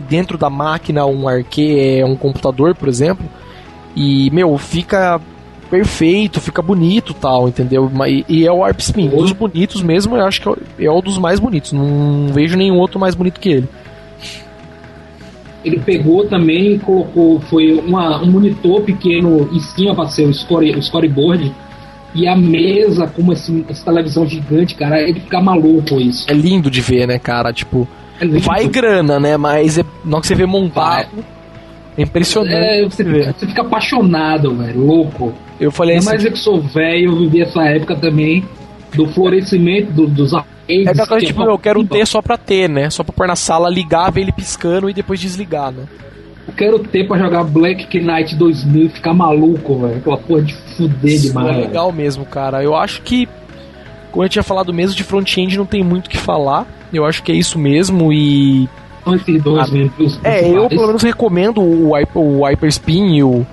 dentro da máquina um arcade, um computador, por exemplo, e, meu, fica perfeito, fica bonito tal, entendeu? E, e é o Warp Spin. Dos bonitos mesmo, eu acho que é é o dos mais bonitos. Não vejo nenhum outro mais bonito que ele. Ele pegou também e colocou, foi uma, um monitor pequeno em cima para ser o, score, o scoreboard. E a mesa com esse, essa televisão gigante, cara, ele fica maluco isso. É lindo de ver, né, cara? Tipo, É vai grana, né? Mas é, na hora que você vê montado, é impressionante. É, você você, fica, apaixonado, velho, louco. Eu falei Ainda assim, mais eu que sou velho, eu vivi essa época também do florescimento do- dos É aquela coisa, tipo, eu quero ter só pra ter, né? Só pra pôr na sala, ligar, ver ele piscando e depois desligar, né? Eu quero ter pra jogar Black Knight 2000 e ficar maluco, velho. Aquela porra de fuder Isso demais. é legal mesmo, cara. Eu acho que, como eu tinha falado mesmo, de front-end não tem muito o que falar. Eu acho que é isso mesmo e... Esses dois Ah, mesmo. os É, eu pelo menos recomendo o, Hyper, o Hyperspin e o,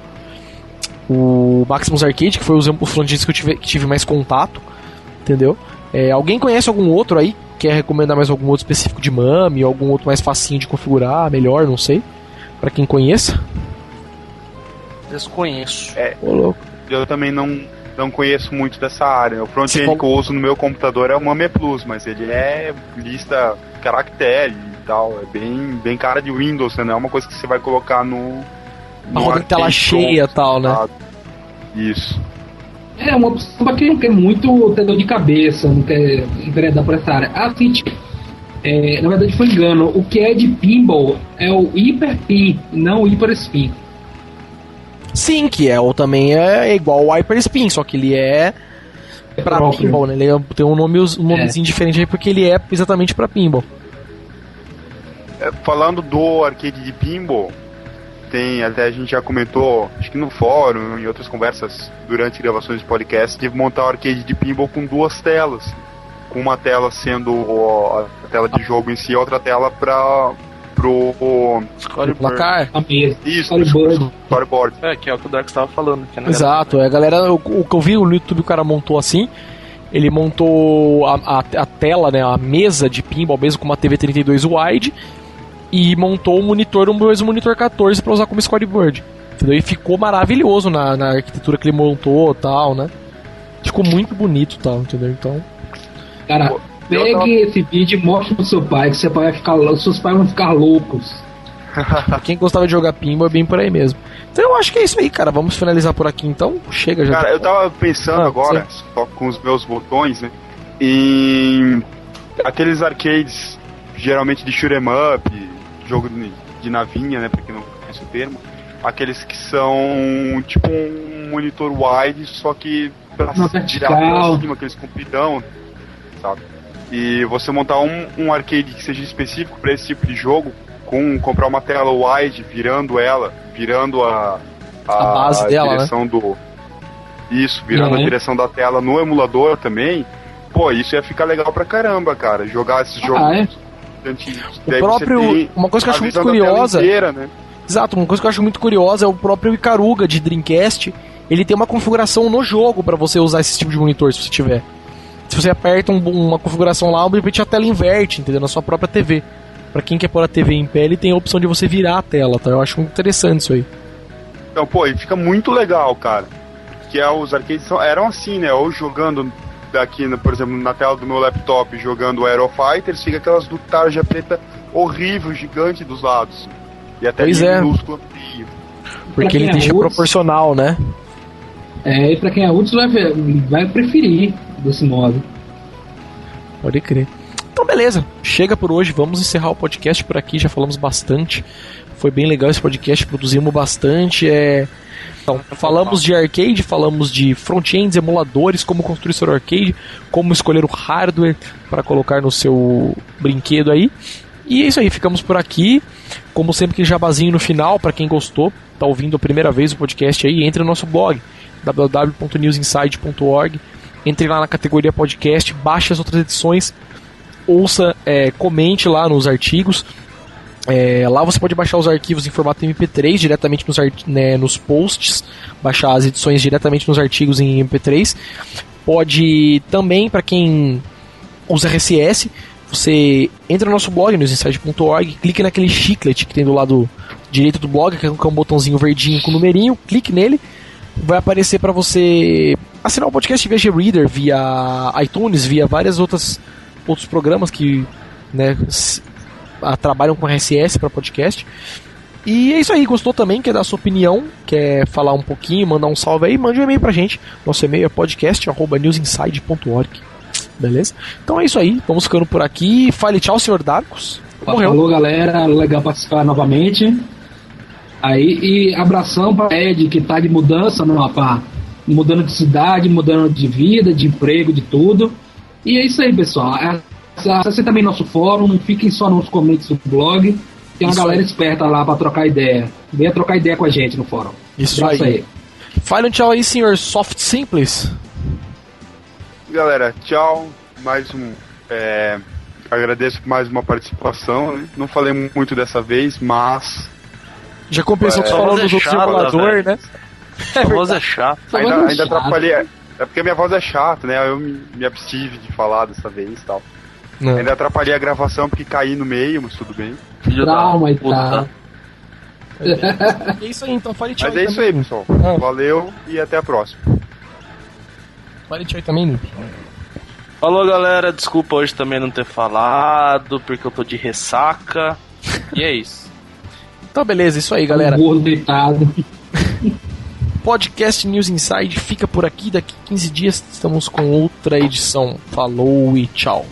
o Maximus Arcade, que foi os, os front-ends que eu tive, que tive mais contato, entendeu? É, alguém conhece algum outro aí? Quer recomendar mais algum outro específico de MAME, ou algum outro mais facinho de configurar, melhor, não sei. Pra quem conheça. Desconheço. Ô, louco. Eu também não, não conheço muito dessa área. O front-end que eu uso no meu computador é o Mame Plus, mas ele é lista caractere e tal. É bem, bem cara de Windows, né? Não é uma coisa que você vai colocar no. No rodar em tela cheia e tal, né? Isso. É uma opção pra quem não quer muito ter dor de cabeça, não quer enveredar por essa área. Ah, sim, tipo, é, na verdade foi engano. O que é de pinball é o Hyper Pin, não o Hyper Spin. Sim, que é o também é igual o Hyperspin, só que ele é pra próprio. pinball, né? Ele é- tem um, nome, um nomezinho diferente aí porque ele é exatamente pra pinball. É, Falando do arcade de pinball, tem, até a gente já comentou, acho que no fórum, em outras conversas durante gravações de podcast, de montar o arcade de pinball com duas telas. Com uma tela sendo a tela de jogo em si e outra tela para pro O placar. A mesa. isso, Storyboard. storyboard. É, que é o que o Dark estava falando. Exato, é, a galera, o, o que eu vi no YouTube o cara montou assim, ele montou a, a, a tela, né, a mesa de pinball mesmo com uma TV 32 wide e montou o monitor, um mesmo monitor 14 para usar como scoreboard. Entendeu? E ficou maravilhoso na, na arquitetura que ele montou, tal, né? Ficou muito bonito, tal, entendeu? Então, Cara, eu pegue tava- esse vídeo e mostre pro seu pai, que seu pai vai ficar, lou- seus pais vão ficar loucos. pra quem gostava de jogar pinball é bem por aí mesmo. Então eu acho que é isso aí, cara. Vamos finalizar por aqui então. Chega já. Cara, eu tava pensando Ah, agora, só com os meus botões, né? Em aqueles arcades, geralmente de shoot'em up, jogo de, navinha, né? Pra quem não conhece o termo. Aqueles que são tipo um monitor wide, só que pra virar pra cima, aqueles compridão, sabe? E você montar um, um arcade que seja específico pra esse tipo de jogo, com comprar uma tela wide, virando ela, virando a, A base dela, né? direção do. Isso, virando Uhum. a direção da tela no emulador também. Pô, isso ia ficar legal pra caramba, cara. Jogar esses jogos Ah, é? O próprio. tem Uma coisa que eu acho muito curiosa. inteira, né? Exato, uma coisa que eu acho muito curiosa é o próprio Icaruga de Dreamcast. Ele tem uma configuração no jogo pra você usar esse tipo de monitor, se você tiver. Se você aperta um- uma configuração lá, de repente a tela inverte, entendeu? Na sua própria TV. Pra quem quer pôr a TV em pé, ele tem a opção de você virar a tela, tá? Eu acho muito interessante isso aí. Então, pô, e fica muito legal, cara. Que é, os arcades eram assim, né? Ou jogando daqui, no- por exemplo, na tela do meu laptop, jogando Aero Fighters, fica aquelas do tarja preta horrível, gigante dos lados. E até Pois é. minúsculo. Porque ele é deixa proporcional, né? É, e pra quem é útil vai, vai preferir desse modo. Pode crer. Então, beleza. Chega por hoje. Vamos encerrar o podcast por aqui. Já falamos bastante. Foi bem legal esse podcast. Produzimos bastante. É... Então, falamos de arcade, falamos de front-ends, emuladores, como construir seu arcade, como escolher o hardware para colocar no seu brinquedo aí. E é isso aí, ficamos por aqui. Como sempre, aquele jabazinho no final, para quem gostou, tá ouvindo a primeira vez o podcast aí, entre no nosso blog www.newsinside.org. Entre lá na categoria podcast, baixe as outras edições, ouça, é, comente lá nos artigos. É, lá você pode baixar os arquivos em formato MP3 diretamente nos, né, nos posts, baixar as edições diretamente nos artigos em MP3. Pode também, para quem usa RCS, você entra no nosso blog, newsinside.org, clique naquele chiclete que tem do lado direito do blog, que é um botãozinho verdinho com numerinho, clique nele, vai aparecer para você assinar o podcast via G-Reader, via iTunes, via várias outras outros programas que né, ah, trabalham com RSS para podcast. E é isso aí, gostou também, quer dar sua opinião, quer falar um pouquinho, mandar um salve aí, mande um e-mail pra gente. Nosso e-mail é podcast@newsinside.org. Beleza? Então é isso aí, vamos ficando por aqui. Fale tchau, senhor Darkus. Morreu. Falou, galera. Legal participar novamente. Aí, e abração pra Ed, que tá de mudança, no mapa. Mudando de cidade, mudando de vida, de emprego, de tudo. E é isso aí, pessoal. Acesse também nosso fórum, não fiquem só nos comentários do blog. Tem uma Isso galera aí. esperta lá pra trocar ideia. Venha trocar ideia com a gente no fórum. Isso Abraço aí. Fale um tchau aí, senhor Soft Simples. Galera, tchau. Mais um. é, agradeço por mais uma participação. né? Não falei muito dessa vez, mas Já compensou que É, você falou voz é dos outros emuladores, velho. né? A voz é chata. Ainda, no ainda chato. atrapalhei. É porque a minha voz é chata, né? Eu me, me abstive de falar dessa vez e tal. Não. Ainda atrapalhei a gravação porque caí no meio, mas tudo bem. Filho da Trauma e puta. tal. É isso aí, então fale tchau Mas é isso aí, pessoal. Ah. Valeu e até a próxima. Fale tchau aí também. Falou, galera. Desculpa hoje também não ter falado, porque eu tô de ressaca. E é isso. Então, beleza, isso aí, galera. Um gordo deitado. Podcast News Inside fica por aqui. Daqui 15 dias estamos com outra edição. Falou e tchau.